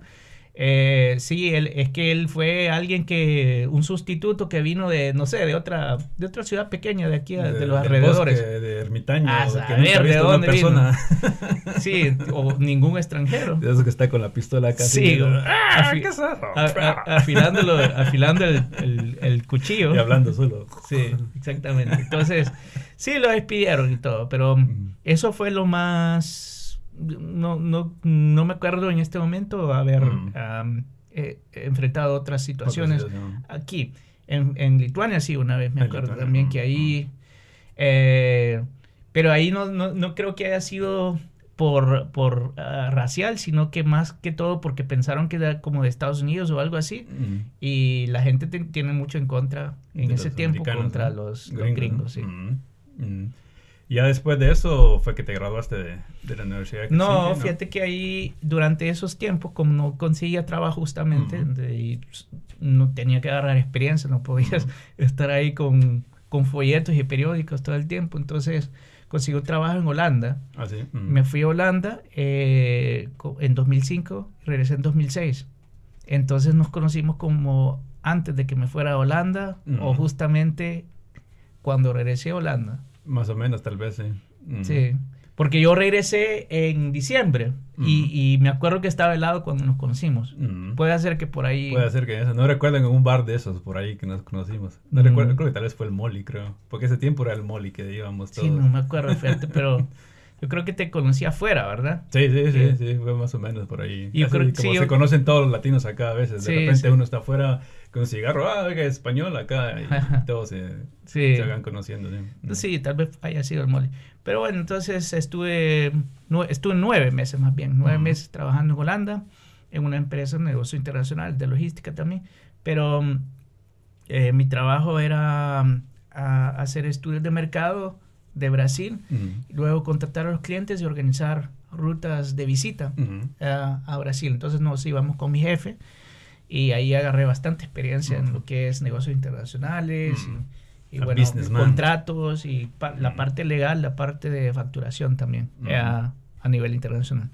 Eh, sí, él, es que él fue alguien que, un sustituto que vino de, no sé, de otra, de otra ciudad pequeña de aquí, de, De- los alrededores. bosque, de ermitaño. A que nunca ha de visto una dónde vino. persona. Sí, o ningún extranjero. De esos que está con la pistola casi. Sí, como, ¡Ah! afi- ¿Qué es eso? A- a- afilándolo, afilando el, el- el cuchillo. Y hablando solo. Sí, exactamente. Entonces, sí lo despidieron y todo, pero eso fue lo más... No, no, no me acuerdo en este momento haber Mm. eh, enfrentado otras situaciones. Otra. Aquí, en, en Lituania sí, una vez me En acuerdo Lituania, también mm, que ahí... eh, pero ahí no, no, no creo que haya sido por, por ah, racial, sino que más que todo porque pensaron que era como de Estados Unidos o algo así. Mm. Y la gente te- tiene mucho en contra en De ese tiempo contra ¿no? los, los gringos. sí. Ya después de eso fue que te graduaste de, de la universidad. de No, Helsinki, fíjate que ahí durante esos tiempos, como no conseguía trabajo justamente, de- y s- no tenía que agarrar experiencia, no podías estar ahí con, con folletos y periódicos todo el tiempo. Entonces conseguí un trabajo en Holanda. Ah, sí. Me fui a Holanda eh, en 2005 y regresé en 2006. Entonces nos conocimos como antes de que me fuera a Holanda o justamente cuando regresé a Holanda. Más o menos, tal vez, sí. Mm. Sí. Porque yo regresé en diciembre y, y me acuerdo que estaba helado cuando nos conocimos. Mm. Puede ser que por ahí... Puede ser que eso. No recuerdo en un bar de esos por ahí que nos conocimos. No Mm. recuerdo, creo que tal vez fue el Molly, creo. Porque ese tiempo era el Molly que íbamos todos. Sí, no me acuerdo, fíjate, pero yo creo que te conocí afuera, ¿verdad? Sí, sí, sí, Sí. fue más o menos por ahí. Yo Así creo- como sí, se yo- conocen todos los latinos acá a veces. De Sí, repente sí. uno está afuera con cigarro, ah, oiga, español acá, y todos se, Sí. se conociendo. Sí. Sí, tal vez haya sido el mole. Pero bueno, entonces estuve, estuve nueve meses más bien, nueve meses trabajando en Holanda, en una empresa de negocio internacional, de logística también. Pero eh, mi trabajo era mm, a- hacer estudios de mercado de Brasil, y luego contratar a los clientes y organizar rutas de visita Ujú. a, a Brasil. Entonces nos íbamos con mi jefe y ahí agarré bastante experiencia en lo que es negocios internacionales y, y A bueno, contratos y pa- la Ujú. parte legal, la parte de facturación también eh, a, a nivel internacional.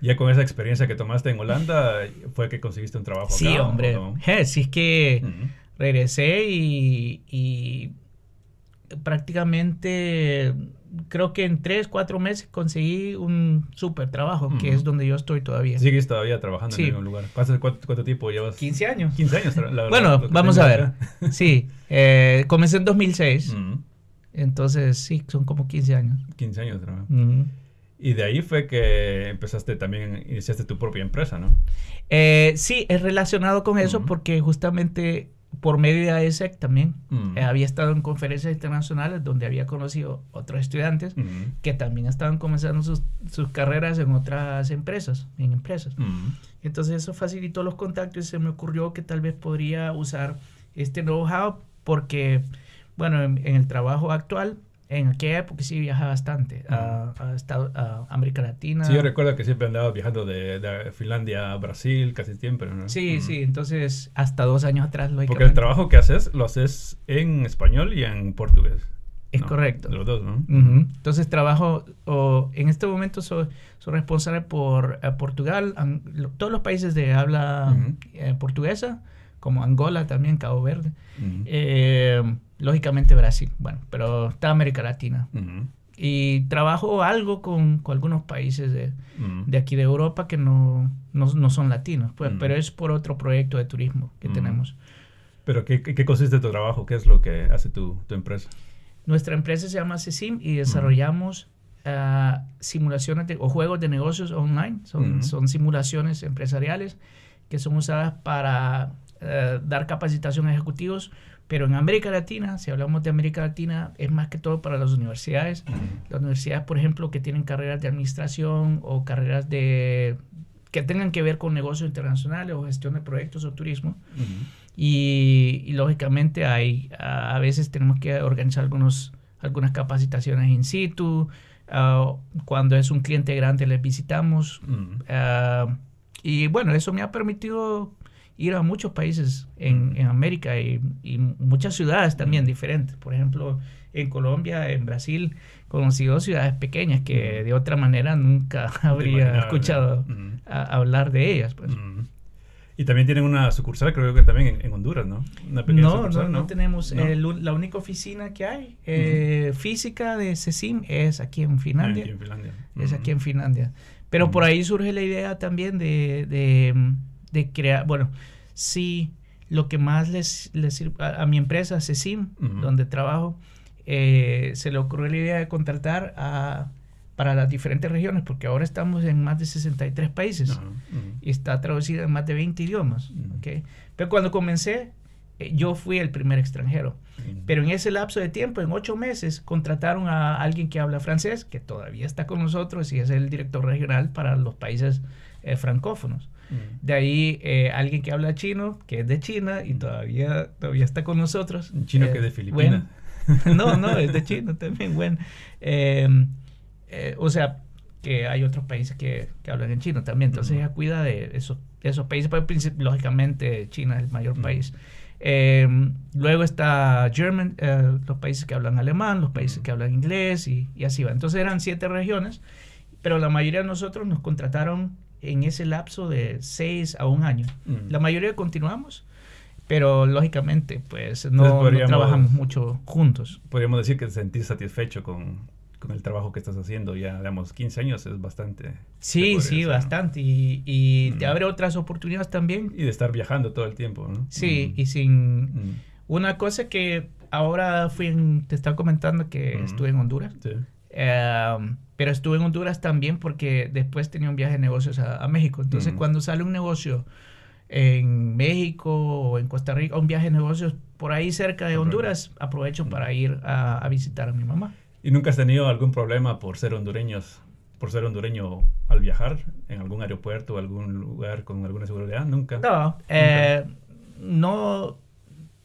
Ya con esa experiencia que tomaste en Holanda, ¿fue que conseguiste un trabajo Sí, acá, hombre. no? Je, si es que regresé y, y prácticamente creo que en tres, cuatro meses conseguí un súper trabajo, que es donde yo estoy todavía. Sigues todavía trabajando Sí. en el mismo lugar. ¿Cuánto, cuánto, cuánto tiempo llevas? 15 años. 15 años. la- la- Bueno, vamos a ver. acá. Sí, eh, comencé en 2006, Ujú. entonces sí, son como 15 años. 15 años. trabajo. Ujú. Y de ahí fue que empezaste también, iniciaste tu propia empresa, ¿no? Eh, sí, es relacionado con eso porque justamente por medio de AESEC también. Mm. Eh, había estado en conferencias internacionales donde había conocido otros estudiantes Mm. que también estaban comenzando sus, sus carreras en otras empresas, en empresas. Mm. Entonces eso facilitó los contactos y se me ocurrió que tal vez podría usar este know-how porque, bueno, en, en el trabajo actual, en aquella época sí viajaba bastante a, a, Estado- a América Latina. Sí, yo recuerdo que siempre andabas viajando de, de Finlandia a Brasil casi siempre, ¿no? Sí, Mm. sí, entonces hasta dos años atrás, Porque lógicamente. el trabajo que haces lo haces en español y en portugués. Es ¿no? correcto. De los dos, ¿no? Entonces trabajo, o, en este momento soy, soy responsable por eh, Portugal, an- lo- todos los países de habla eh, portuguesa, como Angola también, Cabo Verde. Eh, lógicamente Brasil, bueno, pero está América Latina. Y trabajo algo con, con algunos países de, de aquí de Europa que no, no, no son latinos, pues, pero es por otro proyecto de turismo que tenemos. Pero ¿qué, qué, consiste tu trabajo? ¿Qué es lo que hace tu, tu empresa? Nuestra empresa se llama CECIM y desarrollamos ah, simulaciones de- o juegos de negocios online. Son, son simulaciones empresariales que son usadas para eh, dar capacitación a ejecutivos, pero en América Latina, si hablamos de América Latina, es más que todo para las universidades. Las universidades, por ejemplo, que tienen carreras de administración o carreras de que tengan que ver con negocios internacionales o gestión de proyectos o turismo. Mm. Y, y lógicamente hay, a, a veces tenemos que organizar algunos, algunas capacitaciones in situ. ah, cuando es un cliente grande les visitamos. Mm. ah, y bueno, eso me ha permitido ir a muchos países en, en América y, y muchas ciudades también diferentes. Por ejemplo, en Colombia, en Brasil, conocí dos ciudades pequeñas que de otra manera nunca habría escuchado ¿no? A- hablar de ellas. Pues. Mm. Y también tienen una sucursal, creo que también en, en Honduras, ¿no? Una pequeña No, sucursal, no, no tenemos. ¿No? el un- la única oficina que hay eh, física de CECIM es aquí en Finlandia. Aquí en Finlandia. Es Mm. aquí en Finlandia. Pero Ujú. por ahí surge la idea también de, de, de crear. Bueno, sí, lo que más les, les sirve a, a mi empresa, CECIM, Ujú. donde trabajo, eh, se le ocurrió la idea de contratar a, para las diferentes regiones, porque ahora estamos en más de 63 países Ajá. Mm. y está traducida en más de 20 idiomas. Mm. ¿ok? Pero cuando comencé, eh, yo fui el primer extranjero. Pero en ese lapso de tiempo, en ocho meses, contrataron a alguien que habla francés, que todavía está con nosotros y es el director regional para los países eh, francófonos. Mm. De ahí eh, alguien que habla chino, que es de China y todavía, todavía está con nosotros. Un chino Eh, que es de Filipinas. Wen. no, no, es de China también, bueno. Eh, eh, o sea, que hay otros países que, que hablan en chino también. Entonces ella cuida de esos, de esos países, pero lógicamente China es el mayor país. Eh, luego está German, eh, los países que hablan alemán, los países que hablan inglés y, y así va. Entonces eran siete regiones, pero la mayoría de nosotros nos contrataron en ese lapso de seis a un año. Mm. La mayoría continuamos, pero lógicamente pues no, no trabajamos mucho juntos. Podríamos decir que te sentís satisfecho con, con el trabajo que estás haciendo. Ya, digamos, 15 años es bastante. Sí, sí, decir, ¿no? bastante. Y, y te Mm. abre otras oportunidades también. Y de estar viajando todo el tiempo, ¿no? Sí, Mm. y sin... Mm. Una cosa que ahora fui en- te estaba comentando que Ujú. estuve en Honduras. Sí. Eh, pero estuve en Honduras también porque después tenía un viaje de negocios a, a México. Entonces, Ujú. cuando sale un negocio en México o en Costa Rica, un viaje de negocios por ahí cerca de. Honduras, aprovecho para ir a, a visitar a mi mamá. ¿Y nunca has tenido algún problema por ser hondureños, por ser hondureño al viajar en algún aeropuerto o algún lugar con alguna seguridad? Nunca. No, eh, no.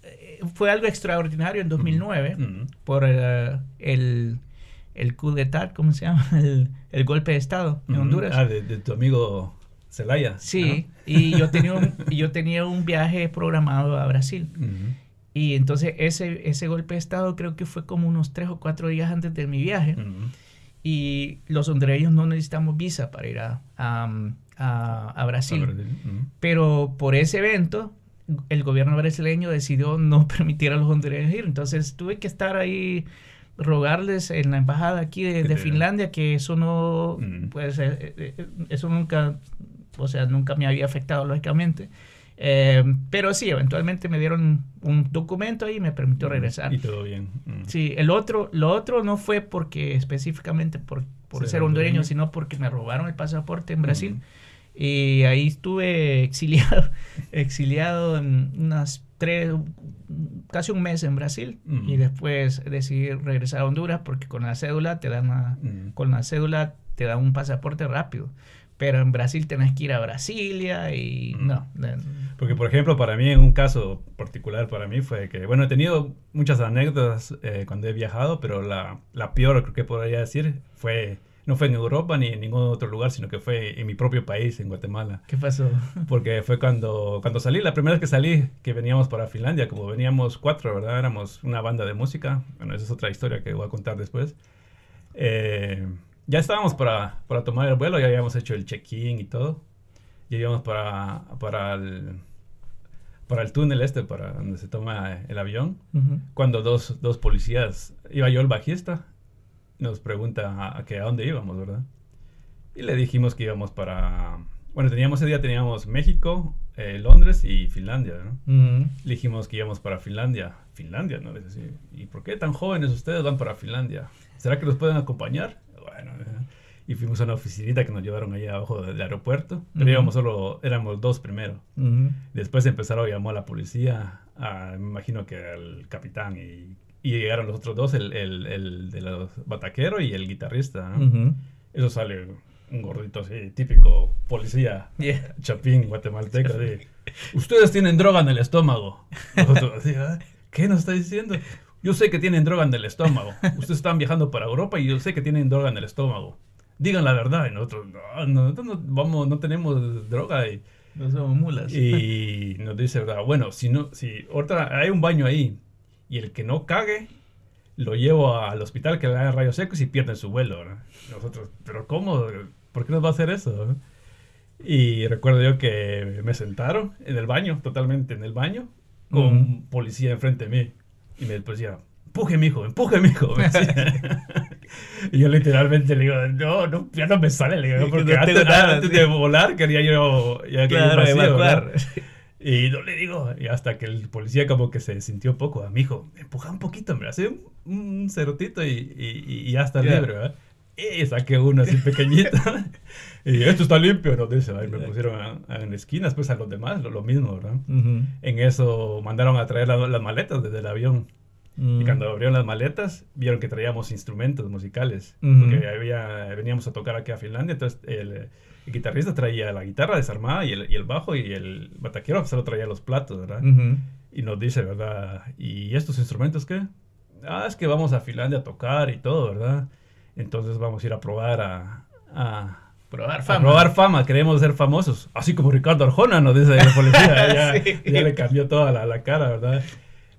eh, Fue algo extraordinario en 2009 Mm. por eh, el, el coup d'etat, ¿cómo se llama? El, el golpe de Estado en. Honduras. Ah, de, de tu amigo Celaya. Sí, y yo tenía, un, yo tenía un viaje programado a Brasil. Y entonces ese, ese golpe de Estado creo que fue como unos tres o cuatro días antes de mi viaje. Y los hondureños no necesitamos visa para ir a, a, a- a Brasil. Pero por ese evento, el gobierno brasileño decidió no permitir a los hondureños ir. Entonces tuve que estar ahí, rogarles en la embajada aquí de, Finlandia que eso no, Mm. pues eh, eh, eso nunca, o sea, nunca me había afectado lógicamente. Eh, pero sí, eventualmente me dieron un documento y me permitió regresar. Y todo bien. Mm. Sí, el otro, lo otro no fue porque específicamente por, por Ser ser hondureño, hondureño. sino porque me robaron el pasaporte en Brasil. Mm. Y ahí estuve exiliado, exiliado en unas tres, casi un mes en Brasil y después decidí regresar a Honduras porque con la cédula te dan una- Mm. con la cédula te dan un pasaporte rápido. Pero en Brasil tenés que ir a Brasilia y no. Porque, por ejemplo, para mí, en un caso particular para mí fue que, bueno, he tenido muchas anécdotas eh, cuando he viajado, pero la, la peor, creo que podría decir, fue, no fue en Europa ni en ningún otro lugar, sino que fue en mi propio país, en Guatemala. ¿Qué pasó? Porque fue cuando, cuando salí, la primera vez que salí, que veníamos para Finlandia, como veníamos cuatro, ¿verdad? Éramos una banda de música. Bueno, esa es otra historia que voy a contar después. Eh, ya estábamos para, para tomar el vuelo, ya habíamos hecho el check-in y todo. Ya íbamos para, para, el, para el túnel este, para donde se toma el avión. Cuando dos, dos policías, iba yo el bajista, nos pregunta a, a que a dónde íbamos, ¿verdad? Y le dijimos que íbamos para... Bueno, teníamos ese día teníamos México, eh, Londres y Finlandia, ¿no? Le dijimos que íbamos para Finlandia. Finlandia, ¿no? Sí. ¿Y por qué tan jóvenes ustedes van para Finlandia? ¿Será que los pueden acompañar? Bueno, eh, y fuimos a una oficinita que nos llevaron allá abajo del aeropuerto. Pero Ujú. íbamos solo, éramos dos primero. Después empezaron a llamar a la policía, a- me imagino que al capitán, y, y llegaron los otros dos, el, el, el de los bataqueros y el guitarrista. ¿no? Ujú. Eso sale un gordito así, típico policía Yeah. chapín guatemalteco. así, Ustedes tienen droga en el estómago. Nosotros así, "¿Ah? ¿qué nos está diciendo? Yo sé que tienen droga en el estómago. Ustedes están viajando para Europa y yo sé que tienen droga en el estómago. Digan la verdad. Y nosotros, no, no, nosotros no, vamos, no tenemos droga. Y, No somos mulas. y nos dice, ¿verdad? Bueno, si no, si otra, hay un baño ahí y el que no cague, lo llevo al hospital que le hagan rayos secos y pierden su vuelo. Nosotros, ¿pero cómo? ¿Por qué nos va a hacer eso? Y recuerdo yo que me sentaron en el baño, totalmente en el baño, con un policía enfrente de mí. Y me decía, empuje, mijo, empuje, mijo. y yo literalmente le digo, no, no, ya no me sale. Le digo, Que porque no antes, tengo nada, antes sí. de volar quería yo ya quería Claro, vacío, evacuar. ¿verdad? Y no le digo, y hasta que el policía como que se sintió poco, a mi hijo, empuja un poquito, me hace un, un cerotito y, y, y ya está Ya. libre, ¿verdad? Y saqué uno así pequeñito. y esto está limpio, nos dice. Ahí me pusieron a- a- en esquinas, pues a los demás, lo, lo mismo, ¿verdad? Ujú. En eso mandaron a traer la- las maletas desde el avión. Mm. Y cuando abrieron las maletas, vieron que traíamos instrumentos musicales. Ujú. Porque había, veníamos a tocar aquí a Finlandia, entonces el, el guitarrista traía la guitarra desarmada y el, y el bajo y el bataquero solo traía los platos, ¿verdad? Y nos dice, ¿verdad? ¿Y estos instrumentos qué? Ah, es que vamos a Finlandia a tocar y todo, ¿verdad? Entonces vamos a ir a probar a... a Probar a fama. probar fama, queremos ser famosos. Así como Ricardo Arjona nos dice la policía. ya, Sí. ya le cambió toda la, la cara, ¿verdad?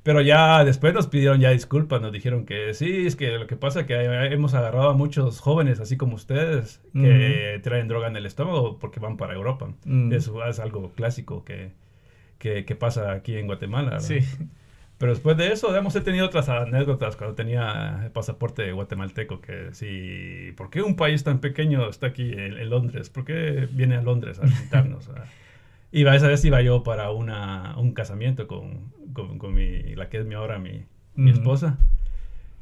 Pero ya después nos pidieron ya disculpas, nos dijeron que sí, es que lo que pasa es que hemos agarrado a muchos jóvenes, así como ustedes, que traen droga en el estómago porque van para Europa. Mm. Eso es algo clásico que, que, que pasa aquí en Guatemala. Sí. Pero después de eso, hemos tenido otras anécdotas cuando tenía el pasaporte guatemalteco, que sí, ¿por qué un país tan pequeño está aquí en, en Londres? ¿Por qué viene a Londres a visitarnos? Iba, esa vez iba yo para una, un casamiento con, con, con mi, la que es mi ahora mi, esposa.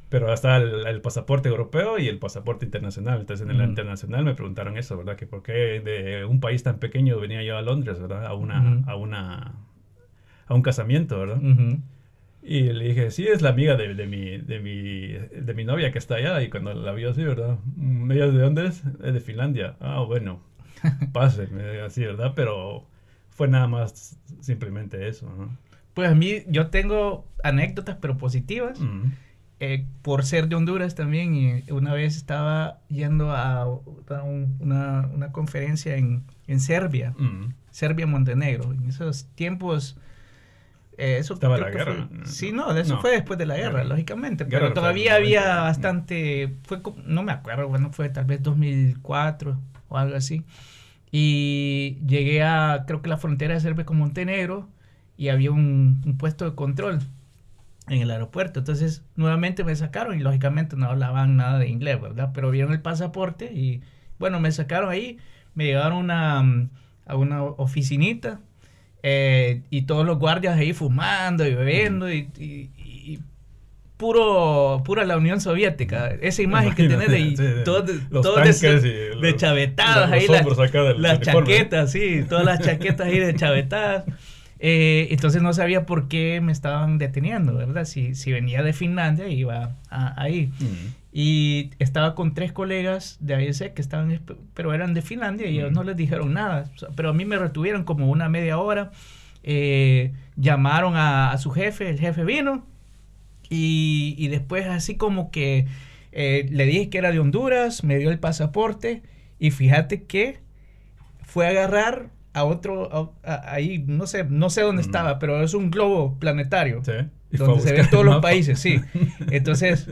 Pero está el, el pasaporte europeo y el pasaporte internacional. Entonces en el internacional me preguntaron eso, ¿verdad? Que por qué de un país tan pequeño venía yo a Londres, ¿verdad? A una, a una, a un casamiento, ¿verdad? Y le dije, sí, es la amiga de, de, mi, de, mi, de mi novia que está allá. Y cuando la vio así, ¿verdad? Mm, ¿Ella de dónde es? Es de Finlandia. Ah, bueno, pase, así, ¿verdad? Pero fue nada más simplemente eso, ¿no? Pues a mí, yo tengo anécdotas, pero positivas. Mm. eh, por ser de Honduras también, y una vez estaba yendo a un- una, una conferencia en, en Serbia, Mm. Serbia-Montenegro. En esos tiempos... eh, eso Estaba la guerra. fue- sí, no, de eso No. fue después de la guerra, Guerra. lógicamente. Guerra Pero todavía había 90. bastante... Fue, no me acuerdo, bueno, fue tal vez 2004 o algo así. Y llegué a, creo que la frontera de Serbia con Montenegro y había un, puesto de control en el aeropuerto. Entonces, nuevamente me sacaron y lógicamente no hablaban nada de inglés, ¿verdad? Pero vieron el pasaporte y, bueno, me sacaron ahí, me llevaron a una, a una oficinita eh, y todos los guardias ahí fumando y bebiendo y puro, pura la Unión Soviética. Esa imagen que tenés de, Sí, sí. todos de, Los todos de, chavetadas ahí, las- chaquetas, sí, todas las chaquetas ahí de chavetadas. Eh, entonces no sabía por qué me estaban deteniendo, ¿verdad? Si, si venía de Finlandia iba ahí. Mm. Y estaba con tres colegas de AIC que estaban, pero eran de Finlandia y ellos mm. no les dijeron nada. Pero a mí me retuvieron como una media hora. Eh, llamaron a, su jefe, el jefe vino. Y, y después así como que eh, le dije que era de Honduras, me dio el pasaporte. Y fíjate que fue a agarrar a otro, ahí, no sé, no sé dónde mm. estaba, pero es un globo planetario. Donde se ven todos los países, sí. Entonces,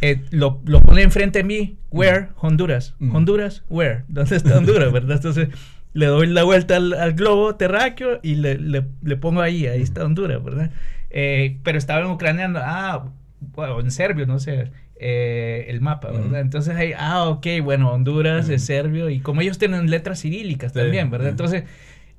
eh, lo, lo, pone enfrente de mí, where, Honduras. Mm. Honduras, where. ¿Dónde está Honduras, verdad? Entonces, le doy la vuelta al, globo terráqueo y le, le, pongo ahí, ahí está Honduras, ¿verdad? Eh, pero estaba en ucraniano, ah, bueno, en serbio, no sé. Eh, el mapa, ¿verdad? Entonces ahí, ah, ok, bueno, Honduras es serbio y como ellos tienen letras cirílicas también, ¿verdad? Entonces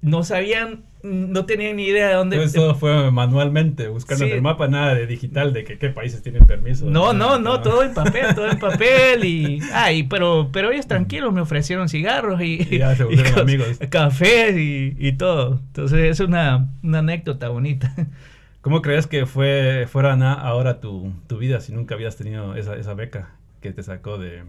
no sabían, no tenían ni idea de dónde... Entonces todo fue manualmente, buscando en el mapa, nada de digital, de que qué países tienen permiso. No, no, no, todo en papel, todo en papel y... Ay, pero, pero ellos tranquilos me ofrecieron cigarros y... y ya se volvieron amigos. Café y, y, todo. Entonces es una, una anécdota bonita. ¿Cómo crees que fue fuera ahora tu, tu, vida si nunca habías tenido esa, esa beca que te sacó de,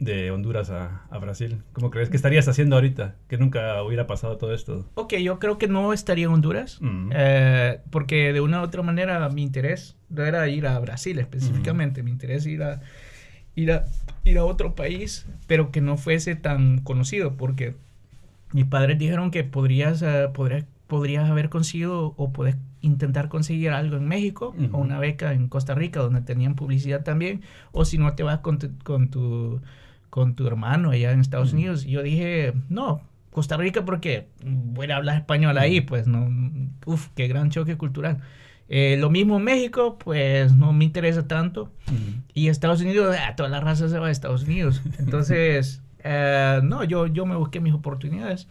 de Honduras a, a, Brasil? ¿Cómo crees que estarías haciendo ahorita que nunca hubiera pasado todo esto? Ok, yo creo que no estaría en Honduras mm. eh, porque de una u otra manera mi interés no era ir a Brasil específicamente, mi interés era ir a, ir a otro país, pero que no fuese tan conocido porque mis padres dijeron que podrías, uh, podrías haber conseguido o puedes intentar conseguir algo en México o una beca en Costa Rica donde tenían publicidad también o si no te vas con tu, con tu, con tu hermano allá en Estados Unidos. Y yo dije, no, Costa Rica porque voy a hablar español ahí, pues no, uf, qué gran choque cultural. Eh, lo mismo en México, pues no me interesa tanto. Y Estados Unidos, ah, toda la raza se va a Estados Unidos. Entonces, eh, no, yo, yo me busqué mis oportunidades.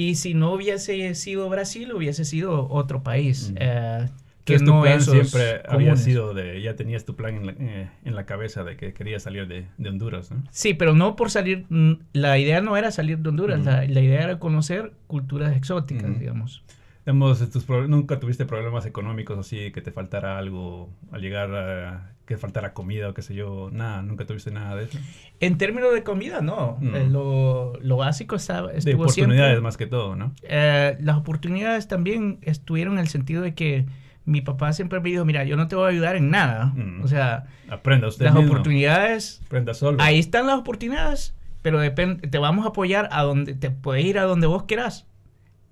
Y si no hubiese sido Brasil, hubiese sido otro país. Mm. Eh, que no plan siempre había sido de, ya tenías tu plan en la, eh, en la cabeza de que querías salir de, de, Honduras, ¿no? Sí, pero no por salir, mm, la idea no era salir de Honduras, la, la, idea era conocer culturas exóticas, digamos. ¿Nunca tuviste problemas económicos así, que te faltara algo al llegar a que faltara comida o qué sé yo, nada, nunca tuviste nada de eso. En términos de comida, no. Eh, lo, lo, básico estaba, estuvo De oportunidades más que todo, ¿no? Eh, las oportunidades también estuvieron en el sentido de que mi papá siempre me dijo, mira, yo no te voy a ayudar en nada. Mm. O sea, aprenda usted Las oportunidades... Aprenda solo. Ahí están las oportunidades, pero depende, te vamos a apoyar a donde, te puedes ir a donde vos quieras,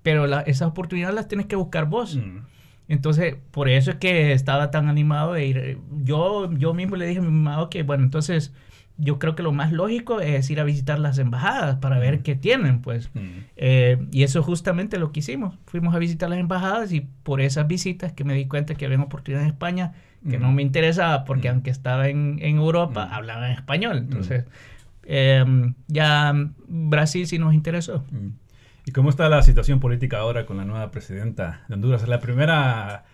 pero esas oportunidades las tienes que buscar vos. Mm. Entonces, por eso es que estaba tan animado de ir. Yo, yo mismo le dije a mi mamá, que bueno, entonces yo creo que lo más lógico es ir a visitar las embajadas para ver qué tienen, pues. Eh, y eso justamente lo que hicimos. Fuimos a visitar las embajadas y por esas visitas que me di cuenta que había oportunidades en España que no me interesaba porque aunque estaba en, en Europa, hablaban español. Entonces, em, ya Brasil sí nos interesó. ¿Y cómo está la situación política ahora con la nueva presidenta de Honduras? ¿Es la primera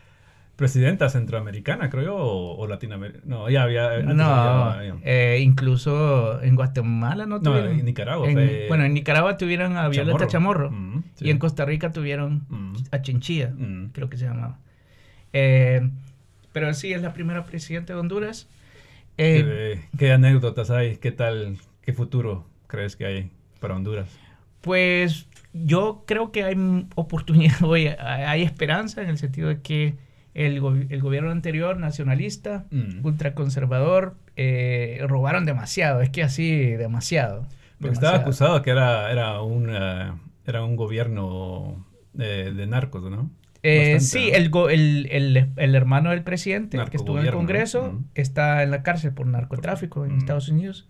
presidenta centroamericana, creo yo, o, latinoamericana? No, ya había... No, eh, incluso en Guatemala no tuvieron... No, en Nicaragua. Bueno, en Nicaragua tuvieron a Violeta Chamorro. Mm, y en Costa Rica tuvieron mm. a Chinchilla, mm. creo que se llamaba. Eh, pero sí, es la primera presidenta de Honduras. Eh, ¿Qué anécdotas hay? ¿Qué tal? ¿Qué futuro crees que hay para Honduras? Pues yo creo que hay oportunidad, hay esperanza en el sentido de que el, el gobierno anterior, nacionalista, mm. ultraconservador, eh, robaron demasiado, es que así, demasiado. Porque estaba acusado que era, era, un, eh, era un gobierno de, narcos, ¿no? Eh, sí, el, el, el, hermano del presidente que estuvo en el Congreso mm. está en la cárcel por narcotráfico en mm. Estados Unidos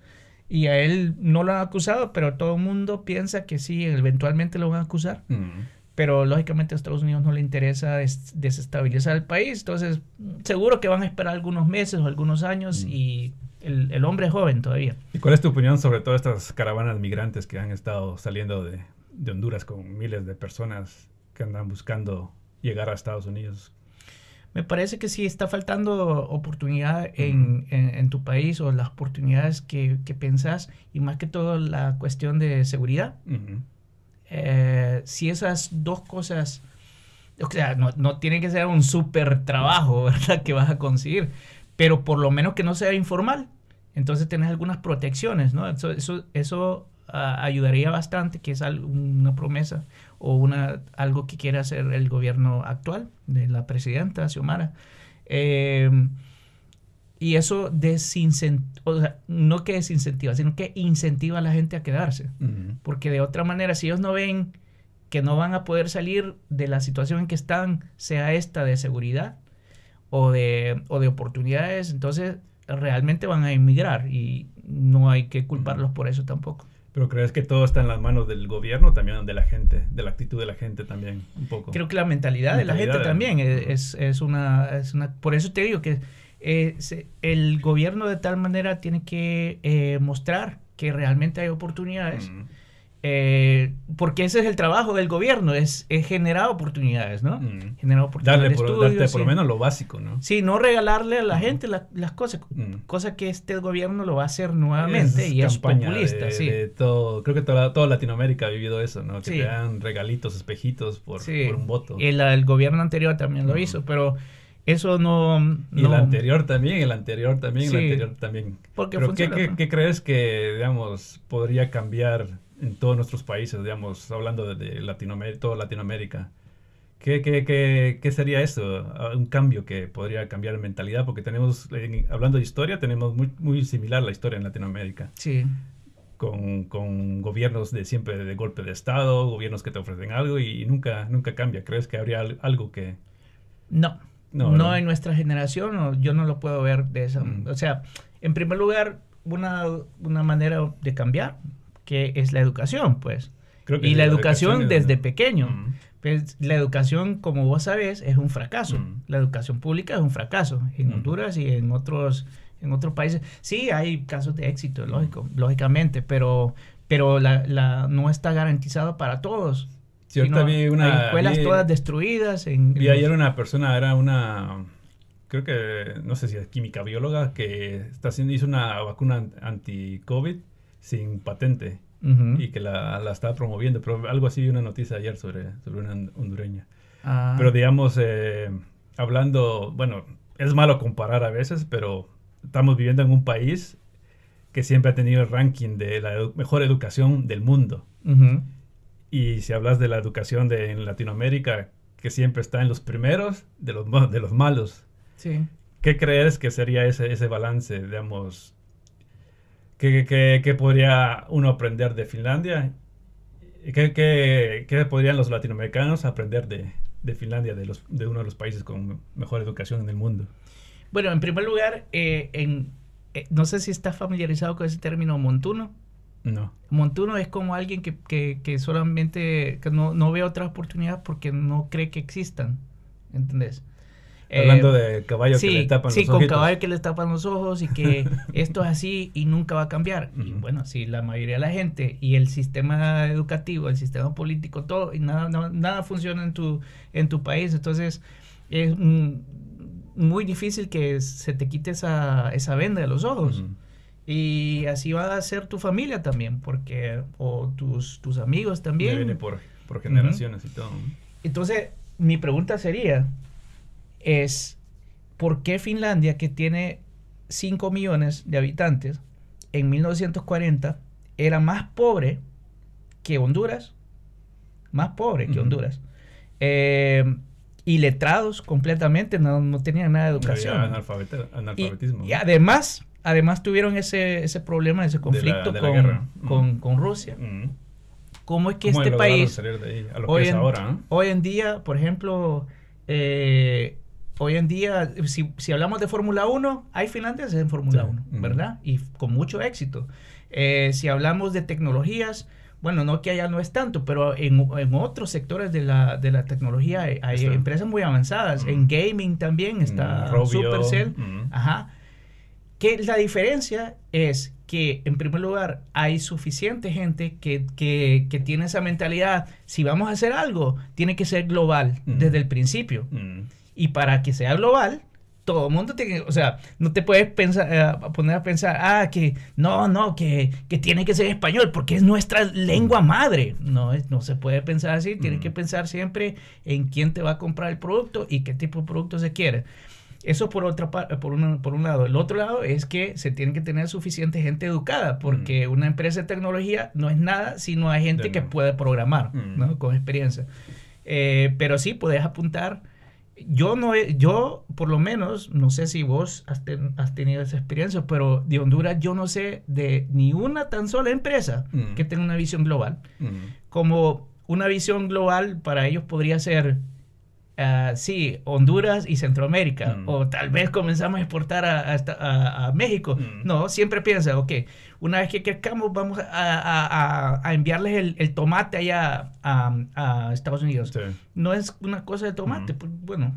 y a él no lo han acusado, pero todo el mundo piensa que sí, eventualmente lo van a acusar. Mm. Pero lógicamente a Estados Unidos no le interesa desestabilizar el país, entonces seguro que van a esperar algunos meses o algunos años mm. y el, el, hombre es joven todavía. ¿Y cuál es tu opinión sobre todas estas caravanas migrantes que han estado saliendo de, de Honduras con miles de personas que andan buscando llegar a Estados Unidos? Me parece que sí está faltando oportunidad en, en, tu país o las oportunidades que, que, pensás y más que todo la cuestión de seguridad. Eh, si esas dos cosas O sea, no, no tiene que ser un súper trabajo, ¿verdad? Que vas a conseguir, pero por lo menos que no sea informal. Entonces tienes algunas protecciones, ¿no? Eso, eso, eso ah, ayudaría bastante, que es una promesa o una, algo que quiere hacer el gobierno actual de la presidenta Xiomara. Eh, y eso desincentiva, o sea, no que desincentiva, sino que incentiva a la gente a quedarse. Porque de otra manera, si ellos no ven que no van a poder salir de la situación en que están, sea esta de seguridad o de, o de oportunidades, entonces realmente van a emigrar y no hay que culparlos por eso tampoco. Pero crees que todo está en las manos del gobierno, también de la gente, de la actitud de la gente también, un poco. Creo que la mentalidad, de la gente también es, es, una, es una... Por eso te digo que eh, el gobierno de tal manera tiene que eh, mostrar que realmente hay oportunidades. Eh, porque ese es el trabajo del gobierno, es, generar oportunidades, ¿no? Generar oportunidades. Darle por, darte por lo menos lo básico, ¿no? Sí, no regalarle a la gente las cosas, cosa que este gobierno lo va a hacer nuevamente y es populista, sí. todo, creo que toda, toda, Latinoamérica ha vivido eso, ¿no? Que te dan regalitos, espejitos por, por un voto. El, el, gobierno anterior también lo hizo, pero eso no, Y el anterior también, el anterior también, el anterior también. Porque Pero ¿qué, qué, crees que, digamos, podría cambiar en todos nuestros países, digamos, hablando de, Latinoamérica, toda Latinoamérica? ¿Qué, qué, qué, qué sería eso? Ah, un cambio que podría cambiar la mentalidad, porque tenemos, hablando de historia, tenemos muy, muy similar la historia en Latinoamérica. Sí. Con, con, gobiernos de siempre de golpe de Estado, gobiernos que te ofrecen algo y, nunca, nunca cambia. ¿Crees que habría algo que...? No, no, en nuestra generación, yo no lo puedo ver de esa. Mm. O sea, en primer lugar, una, una, manera de cambiar, que es la educación, pues. y la, educación, desde pequeño. Mm. Pues, la educación, como vos sabés, es un fracaso. Mm. La educación pública es un fracaso en Honduras y en otros, en otros países. Sí, hay casos de éxito, lógico, lógicamente, pero, pero la, la, no está garantizado para todos. Sí, vi una... escuelas todas destruidas. En, vi ayer una persona, era una... Creo que, no sé si es química bióloga, que está haciendo, hizo una vacuna anti-COVID sin patente y que la, la estaba promoviendo. Pero algo así, una noticia ayer sobre, sobre una hondureña. Ah. Pero digamos, eh, hablando, bueno, es malo comparar a veces, pero estamos viviendo en un país que siempre ha tenido el ranking de la mejor educación del mundo. Y si hablas de la educación de, en Latinoamérica, que siempre está en los primeros de los, de los malos. Sí. ¿Qué crees que sería ese, ese balance, digamos? ¿Qué, qué, qué, podría uno aprender de Finlandia? ¿Qué, qué, qué podrían los latinoamericanos aprender de, de Finlandia, de, los, de uno de los países con mejor educación en el mundo? Bueno, en primer lugar, eh, en, eh, no sé si estás familiarizado con ese término montuno. No. Montuno es como alguien que, que, solamente que no, no, ve otra oportunidad porque no cree que existan. ¿Entendés? Hablando eh, de caballo que le tapan los ojos. Sí, con caballo que le tapan los ojos y que esto es así y nunca va a cambiar. Y bueno, si la mayoría de la gente y el sistema educativo, el sistema político, todo, y nada, nada funciona en tu, en tu país, entonces es muy difícil que se te quite esa, esa venda de los ojos. Y así va a ser tu familia también, porque, o tus, tus amigos también. viene por, por generaciones y todo. Entonces, mi pregunta sería, es, ¿por qué Finlandia, que tiene 5 millones de habitantes, en 1940 era más pobre que Honduras? Más pobre que Honduras. Eh, y letrados completamente, no, no tenían nada de educación. analfabetismo. y además además tuvieron ese, ese problema, ese conflicto con, con, Rusia. ¿Cómo es que este país, hoy, en, ahora, hoy en día, por ejemplo, eh, hoy en día, si, si hablamos de Fórmula 1, hay finlandeses en Fórmula 1, ¿verdad? Y con mucho éxito. Eh, si hablamos de tecnologías, bueno, no que allá no es tanto, pero en, en otros sectores de la, de la tecnología hay, empresas muy avanzadas. En gaming también está Supercell. Ajá que la diferencia es que, en primer lugar, hay suficiente gente que, que, tiene esa mentalidad. Si vamos a hacer algo, tiene que ser global desde el principio. Mm. Y para que sea global, todo el mundo tiene, o sea, no te puedes pensar, eh, poner a pensar, ah, que no, no, que, que, tiene que ser español porque es nuestra lengua madre. No, no se puede pensar así, tienes que pensar siempre en quién te va a comprar el producto y qué tipo de producto se quiere. Eso por, otra, por, un, por un lado. El otro lado es que se tiene que tener suficiente gente educada, porque una empresa de tecnología no es nada si no hay gente que puede programar, ¿no? Con experiencia. Eh, pero sí, puedes apuntar yo no he, yo por lo menos, no sé si vos has, has, tenido esa experiencia, pero de Honduras yo no sé de ni una tan sola empresa mm. que tenga una visión global. Mm. Como una visión global para ellos podría ser Ah, sí, Honduras y Centroamérica, mm. o tal vez comenzamos a exportar a, a, México. Mm. No, siempre piensa, ok, una vez que crezcamos vamos a, enviarles el, tomate allá a, Estados Unidos. No es una cosa de tomate, mm. pues, bueno,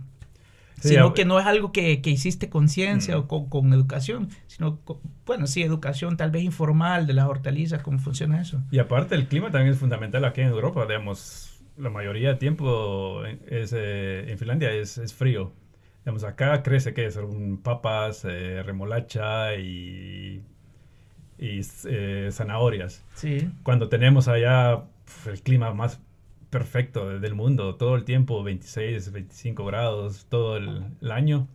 sino que no es algo que, que hiciste conciencia o con, educación, sino, bueno, sí, educación tal vez informal de las hortalizas, cómo funciona eso. Y aparte el clima también es fundamental aquí en Europa, digamos la mayoría del tiempo es, eh, en Finlandia es, es, frío. Digamos, acá crece que son papas, eh, remolacha y, y eh, zanahorias. Sí. Cuando tenemos allá el clima más perfecto del mundo, todo el tiempo, 26, 25 grados, todo el, el año.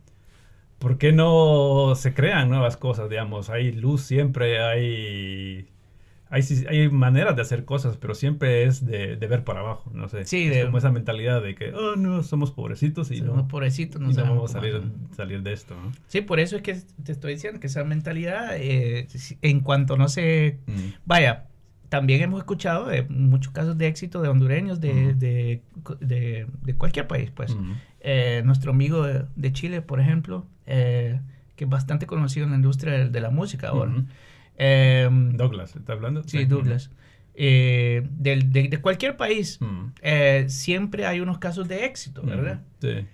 ¿Por qué no se crean nuevas cosas, digamos? Hay luz siempre, hay hay, hay maneras de hacer cosas, pero siempre es de, ver para abajo, no sé. Sí, es como esa mentalidad de que, oh, no, somos pobrecitos y somos no, pobrecitos, no, vamos a salir, salir, de esto. ¿no? Sí, por eso es que te estoy diciendo que esa mentalidad, eh, en cuanto no sé, mm. vaya, también hemos escuchado de muchos casos de éxito de hondureños de, de, de, cualquier país, pues. Eh, nuestro amigo de, Chile, por ejemplo, eh, que es bastante conocido en la industria de, la música ahora. Em, Douglas, ¿está hablando? Sí, Douglas. Eh, de, cualquier país, mm. eh, siempre hay unos casos de éxito, mm, ¿verdad? sí.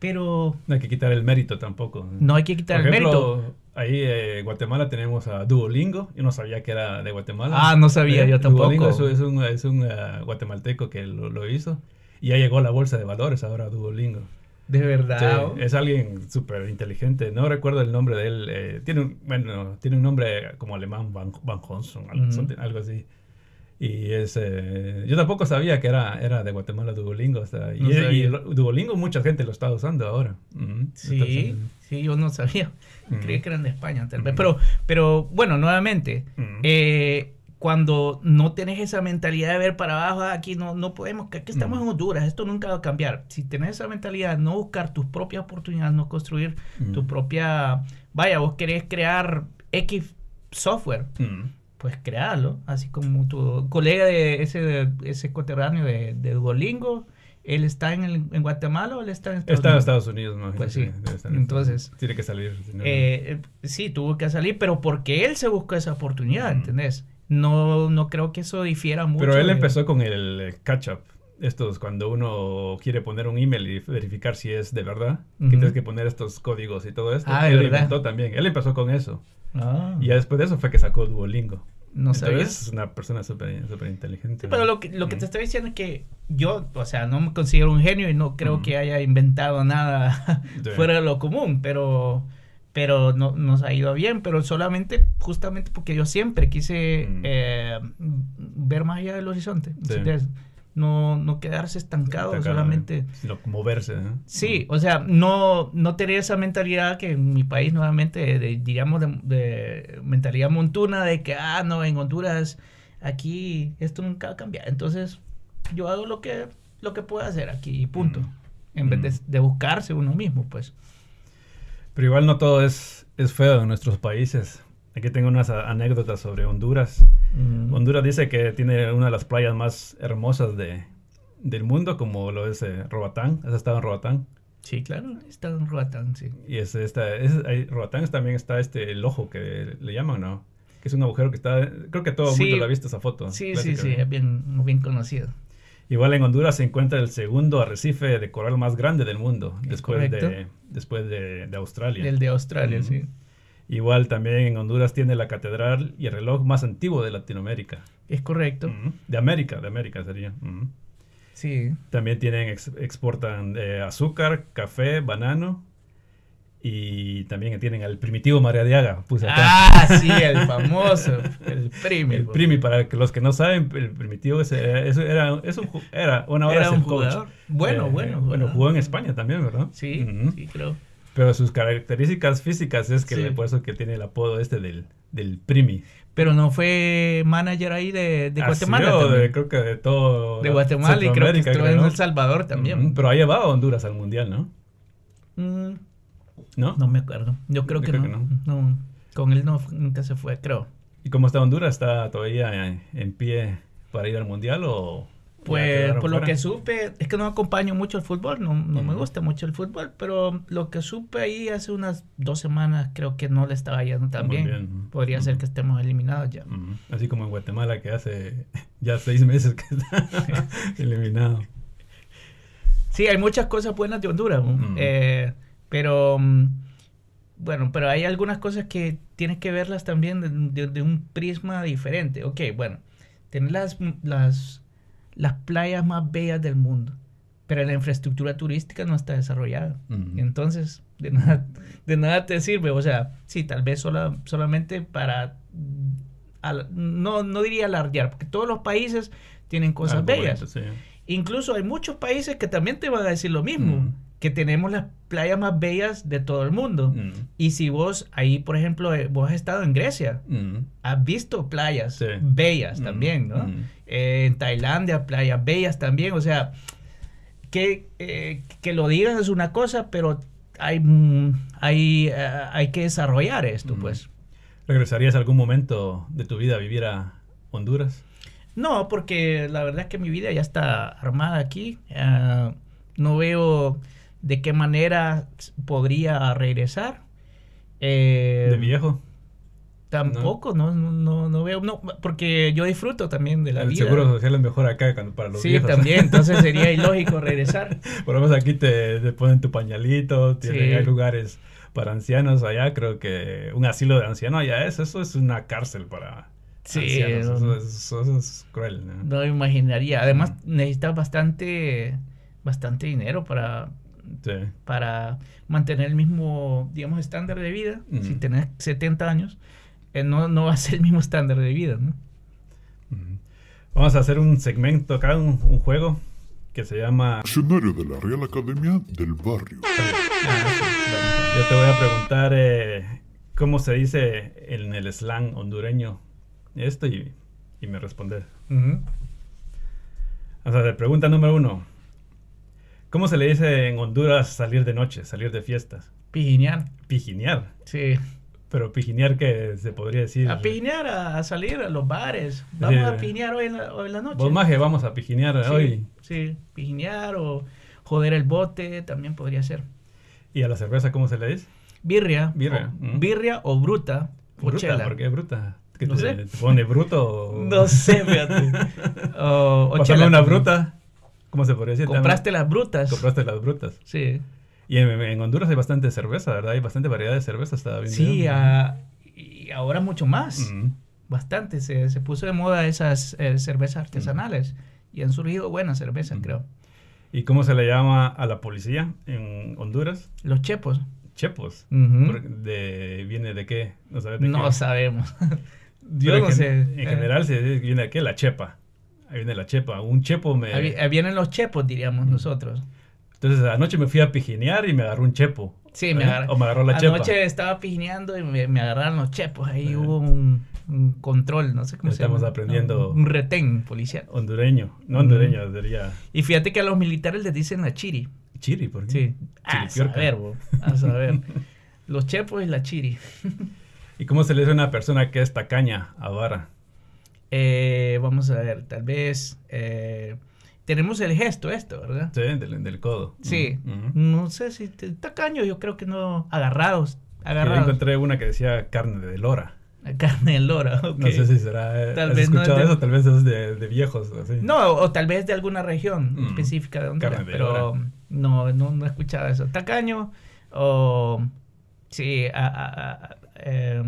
Pero... No hay que quitar el mérito tampoco. No hay que quitar el mérito. Ahí en eh, Guatemala tenemos a Duolingo. Yo no sabía que era de Guatemala. Ah, no sabía, yo tampoco. Duolingo es, un, es un guatemalteco que lo, lo, hizo. Y ya llegó la bolsa de valores ahora Duolingo. De verdad. es alguien súper inteligente. No recuerdo el nombre de él. Eh, tiene un, bueno, tiene un nombre como alemán, Van, Van Honson, algo, así. Y es, eh, yo tampoco sabía que era, era de Guatemala Duolingo. y, Duolingo mucha gente lo está usando ahora. Sí, sí, yo no sabía. Creí que eran de España, tal vez. Pero, pero bueno, nuevamente, eh, cuando no tenés esa mentalidad de ver para abajo, ah, aquí no, no podemos, que aquí estamos en Honduras, esto nunca va a cambiar. Si tenés esa mentalidad, no buscar tus propias oportunidades, no construir tu propia, vaya, vos querés crear X software, pues créalo, así como tu colega de ese, ese coterráneo de, de Duolingo, ¿Él está en, en, Guatemala o él está en Estados está Unidos? Está en Estados Unidos, ¿no? Pues sí. Entonces. Tiene que salir. Eh, sí, tuvo que salir, pero porque él se buscó esa oportunidad, ¿entendés? No, no creo que eso difiera mucho. Pero él empezó con el catch-up. Estos, cuando uno quiere poner un email y verificar si es de verdad, que tienes que poner estos códigos y todo esto. Ah, él verdad? inventó también. Él empezó con eso. Ah. Y después de eso fue que sacó Duolingo. No sabías. Es una persona súper inteligente. pero lo que, lo que te estoy diciendo es que yo, o sea, no me considero un genio y no creo que haya inventado nada fuera de lo común, pero pero no nos ha ido bien, pero solamente justamente porque yo siempre quise mm. eh, ver más allá del horizonte. No, no quedarse estancado, solamente... Sino moverse. Sí, o sea, no, no tener esa mentalidad que en mi país nuevamente, diríamos, de, mentalidad montuna de que, ah, no, en Honduras, aquí esto nunca va a cambiar. Entonces, yo hago lo que, lo que puedo hacer aquí y punto. Mm. En vez de, mm. de buscarse uno mismo, pues. Pero igual no todo es, es feo en nuestros países. Aquí tengo unas anécdotas sobre Honduras. Mm. Honduras dice que tiene una de las playas más hermosas de, del mundo, como lo es eh, Robatán. ¿Has estado en Robatán? Sí, claro, he estado en Robatán, sí. Y es esta, es, Robatán también está este el ojo que le llaman, ¿no? Que es un agujero que está, creo que todo el mundo lo ha visto esa foto. Sí, sí, sí, es bien, bien conocido. Igual en Honduras se encuentra el segundo arrecife de coral más grande del mundo, después, de, después de, Australia. El de Australia, sí. Igual también en Honduras tiene la catedral y el reloj más antiguo de Latinoamérica. Es correcto. De América, de América sería. Sí. También tienen, exportan eh, azúcar, café, banano Y también tienen al primitivo Mariadiaga, puse acá. Ah, sí, el famoso, el primi. El primi, para los que no saben, el primitivo es, es- era, es un, era una hora Era un coach. jugador. Bueno, Eh, bueno, Bueno, bueno. jugó en España también, ¿verdad? Sí, sí, creo. Pero sus características físicas es que Sí. le- por eso que tiene el apodo este del, del primi. Pero no fue manager ahí de, de Ha Guatemala. de- creo que de todo. de Guatemala y creo que estuvo en ¿no? El Salvador también. Pero ha llevado a Honduras al mundial, ¿no? Mm, ¿No? no me acuerdo. Yo creo Yo que, creo no. que no. Con él no, nunca se fue, creo. ¿Y cómo está Honduras? ¿Está todavía en, en pie para ir al mundial o.? Pues por lo que supe, es que no acompaño mucho el fútbol, no, no me gusta mucho el fútbol, pero lo que supe ahí hace unas dos semanas creo que no le estaba yendo tan bien. bien. Podría ser que estemos eliminados ya. Así como en Guatemala, que hace ya seis meses que está eliminado. Sí, hay muchas cosas buenas de Honduras. Eh, pero mm, bueno, pero hay algunas cosas que tienes que verlas también de, de- de un prisma diferente. Ok, bueno, tener las, las, las playas más bellas del mundo, pero la infraestructura turística no está desarrollada. Entonces, de nada, de nada te sirve. O sea, sí, tal vez sola- solamente para... mm, al- no, no diría alardear, porque todos los países tienen cosas Algo bellas. bonito, sí. Incluso hay muchos países que también te van a decir lo mismo, Mm. Que tenemos las playas más bellas de todo el mundo. Mm. Y si vos ahí, por ejemplo, eh, vos has estado en Grecia, Mm. has visto playas Sí. bellas Mm, también, ¿no? Eh, en Tailandia, playas bellas también, o sea, que, eh, que lo digan es una cosa, pero hay, hay, hay que desarrollar esto, pues. ¿Regresarías algún momento de tu vida a vivir a Honduras? No, porque la verdad es que mi vida ya está armada aquí. Ah, no veo de qué manera podría regresar. Eh, ¿De viejo? Tampoco, no, no, no, no veo, no, porque yo disfruto también de la El vida. seguro social es mejor acá para los sí, viejos. también, entonces sería ilógico regresar. Por lo menos aquí te, te ponen tu pañalito, tiene- Sí. hay lugares para ancianos allá, creo que un asilo de ancianos allá es, eso es una cárcel para Sí, ancianos, no. eso, es- eso es cruel. ¿no? No me imaginaría. Además, Mm. necesitas bastante, bastante dinero para, Sí. para mantener el mismo, digamos, estándar de vida. Ujú. Si tenés 70 años, eh, no, no va a ser el mismo estándar de vida, ¿no? Vamos a hacer un segmento acá, un, un juego que se llama... Diccionario de la Real Academia del Barrio. Yo te voy a preguntar eh, cómo se dice en el slang hondureño esto y, y me respondes. O sea, la pregunta número uno. ¿Cómo se le dice en Honduras salir de noche, salir de fiestas? Pijinear. Pijinear. Sí. Pero pijinear que se podría decir... A pijinear, a, a salir a los bares. Vamos Sí. a pijinear hoy en la, hoy en la noche. Vos maje, vamos a pijinear Sí, hoy. Sí, pijinear o joder el bote también podría ser. ¿Y a la cerveza cómo se le dice? Birria. Birria, O, mm. birria o bruta. O Bruta, chela. ¿por qué bruta? ¿Qué No te, sé. te pone bruto o... No sé, fíjate. O, o Pásame chela una bruta. ¿Cómo se podría decir? Compraste También- las brutas. Compraste las brutas. Sí. Y en, en Honduras hay bastante cerveza, ¿verdad? Hay bastante variedad de cerveza, viendo. Sí, yo. ah, y ahora mucho más. Bastante. Se, se puso de moda esas eh, cervezas artesanales. Y han surgido buenas cervezas, creo. ¿Y cómo se le llama a la policía en Honduras? Los chepos. Chepos. De, ¿Viene de qué? No sabes de No qué. sabemos. Yo no en, sé. En Eh, general se viene de qué? La chepa. Ahí viene la chepa. Un chepo me... ahí- ahí vienen los chepos, diríamos nosotros. Entonces anoche me fui a pijinear y me agarró un chepo. Sí, me ¿Eh? agarró. O me agarró la chepa. Anoche estaba pijineando y me, me agarraron los chepos. Ahí hubo un, un control, no sé cómo Estamos se llama. aprendiendo. Un retén policial. Hondureño. No hondureño, sería Y fíjate que a los militares les dicen la chiri. chiri. ¿por qué? Sí. A Chiripiorca. saber, bo, a saber. Los chepos y la chiri. ¿Y cómo se le dice a una persona que es tacaña, avara? Eh, vamos a ver, tal vez... eh, tenemos el gesto esto, ¿verdad? Sí, del, del codo. Sí. No sé si... te- Tacaño, yo creo que no... Agarrados. Yo Agarrados. encontré una que decía carne de lora. Carne de lora, ok. No sé si será. eh, Tal ¿Has vez no es escuchado de- eso? Tal vez es de, de viejos. Así. No, o tal vez de alguna región Mm. específica de Honduras, Carne de pero lora. no, no, no he escuchado eso. Tacaño o... Sí, a- a- a- eh,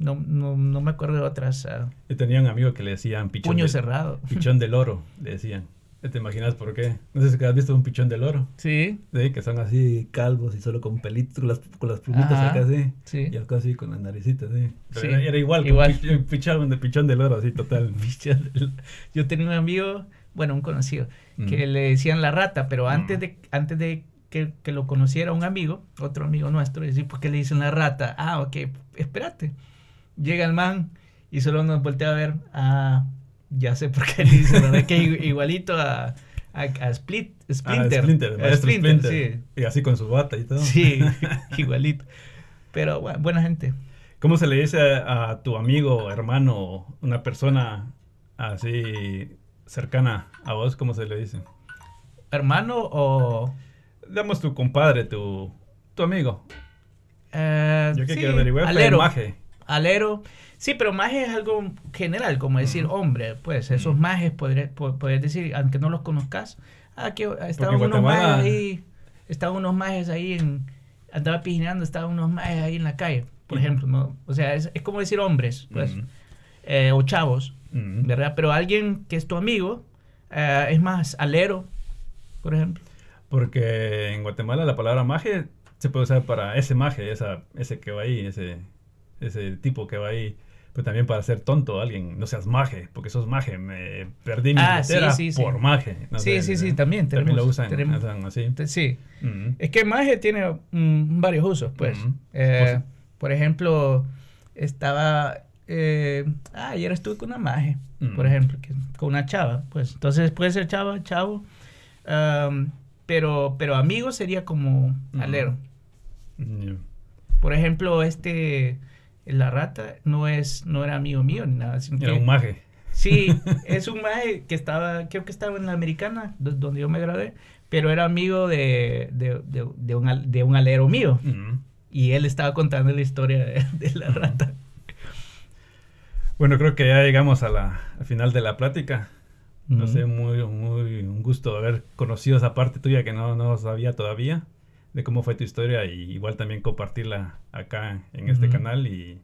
no, no, no me acuerdo de otras. ah, Yo tenía un amigo que le decían pichón. puño cerrado. Pichón del oro, le decían. ¿Te imaginas por qué? No sé si has visto un pichón del oro. Sí. Sí, que son así calvos y solo con pelitos, con las, con las plumitas Ajá, acá así. sí. Y algo así con las naricitas, sí. Pero Sí, Era, era igual, igual. pichón de pichón del oro, así, total. Yo tenía un amigo, bueno, un conocido, que Mm. le decían la rata, pero antes Mm. de, antes de que, que lo conociera un amigo, otro amigo nuestro, y decía, ¿por qué le dicen la rata? Ah, ok, espérate. Llega el man y solo nos voltea a ver, ah, ya sé por qué le dicen, ¿verdad? que igualito a, a, a Split, Ah, Splinter. A Splinter, Splinter. Y así con su bata y todo. Sí, sí, igualito. Pero bueno, buena gente. ¿Cómo se le dice a, a tu amigo, hermano, una persona así cercana a vos? ¿Cómo se le dice? Hermano o... Damos tu compadre, tu, tu amigo. eh, Yo que sí, quiero averiguar alero. Alero. Sí, pero maje es algo general, como decir hombre. Pues esos majes podrías decir, aunque no los conozcas. Ah, que estaban unos Guatemala- majes ahí. Estaban unos majes ahí en. Andaba pijineando, estaban unos majes ahí en la calle, por ejemplo. ¿no? O sea, es, es como decir hombres, pues. Ujú. eh, o chavos. ¿verdad? Pero alguien que es tu amigo eh, es más alero, por ejemplo. Porque en Guatemala la palabra maje se puede usar para ese maje, esa, ese que va ahí, ese, ese tipo que va ahí. Pero también para ser tonto a alguien, no seas maje, porque sos maje, me perdí mi Ah, sí, billetera sí, sí. por maje. No Sí, sé, sí, sí, eh, también También lo usan, tenemos- usan así. Sí. Es que maje tiene mm, varios usos, pues. Eh, Pues- por ejemplo, estaba... eh, ah, ayer estuve con una maje, por ejemplo, que- con una chava, pues. Entonces puede ser chava, chavo. pero, pero amigo sería como alero. Mm, Por ejemplo, este... La rata no es no era amigo mío ni nada. sino Era que- un maje. Sí, es un maje que estaba, creo que estaba en la americana, do- donde yo me gradué, pero era amigo de, de, de- de un, al- de un alero mío. Y él estaba contando la historia de, de la rata. Bueno, creo que ya llegamos a la, al final de la plática. No sé, muy, muy un gusto haber conocido esa parte tuya que no, no sabía todavía, de cómo fue tu historia y igual también compartirla acá en este canal y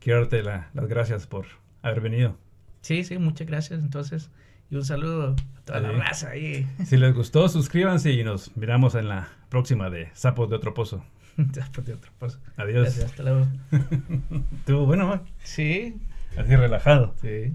quiero darte la- las gracias por haber venido. Sí, sí, muchas gracias entonces. Y un saludo a toda la raza ahí. Si les gustó, suscríbanse y nos miramos en la próxima de Sapos de Otro Pozo. Después de otra cosa. Adiós. Gracias, hasta luego. Estuvo bueno, ¿no? Sí, así relajado. sí.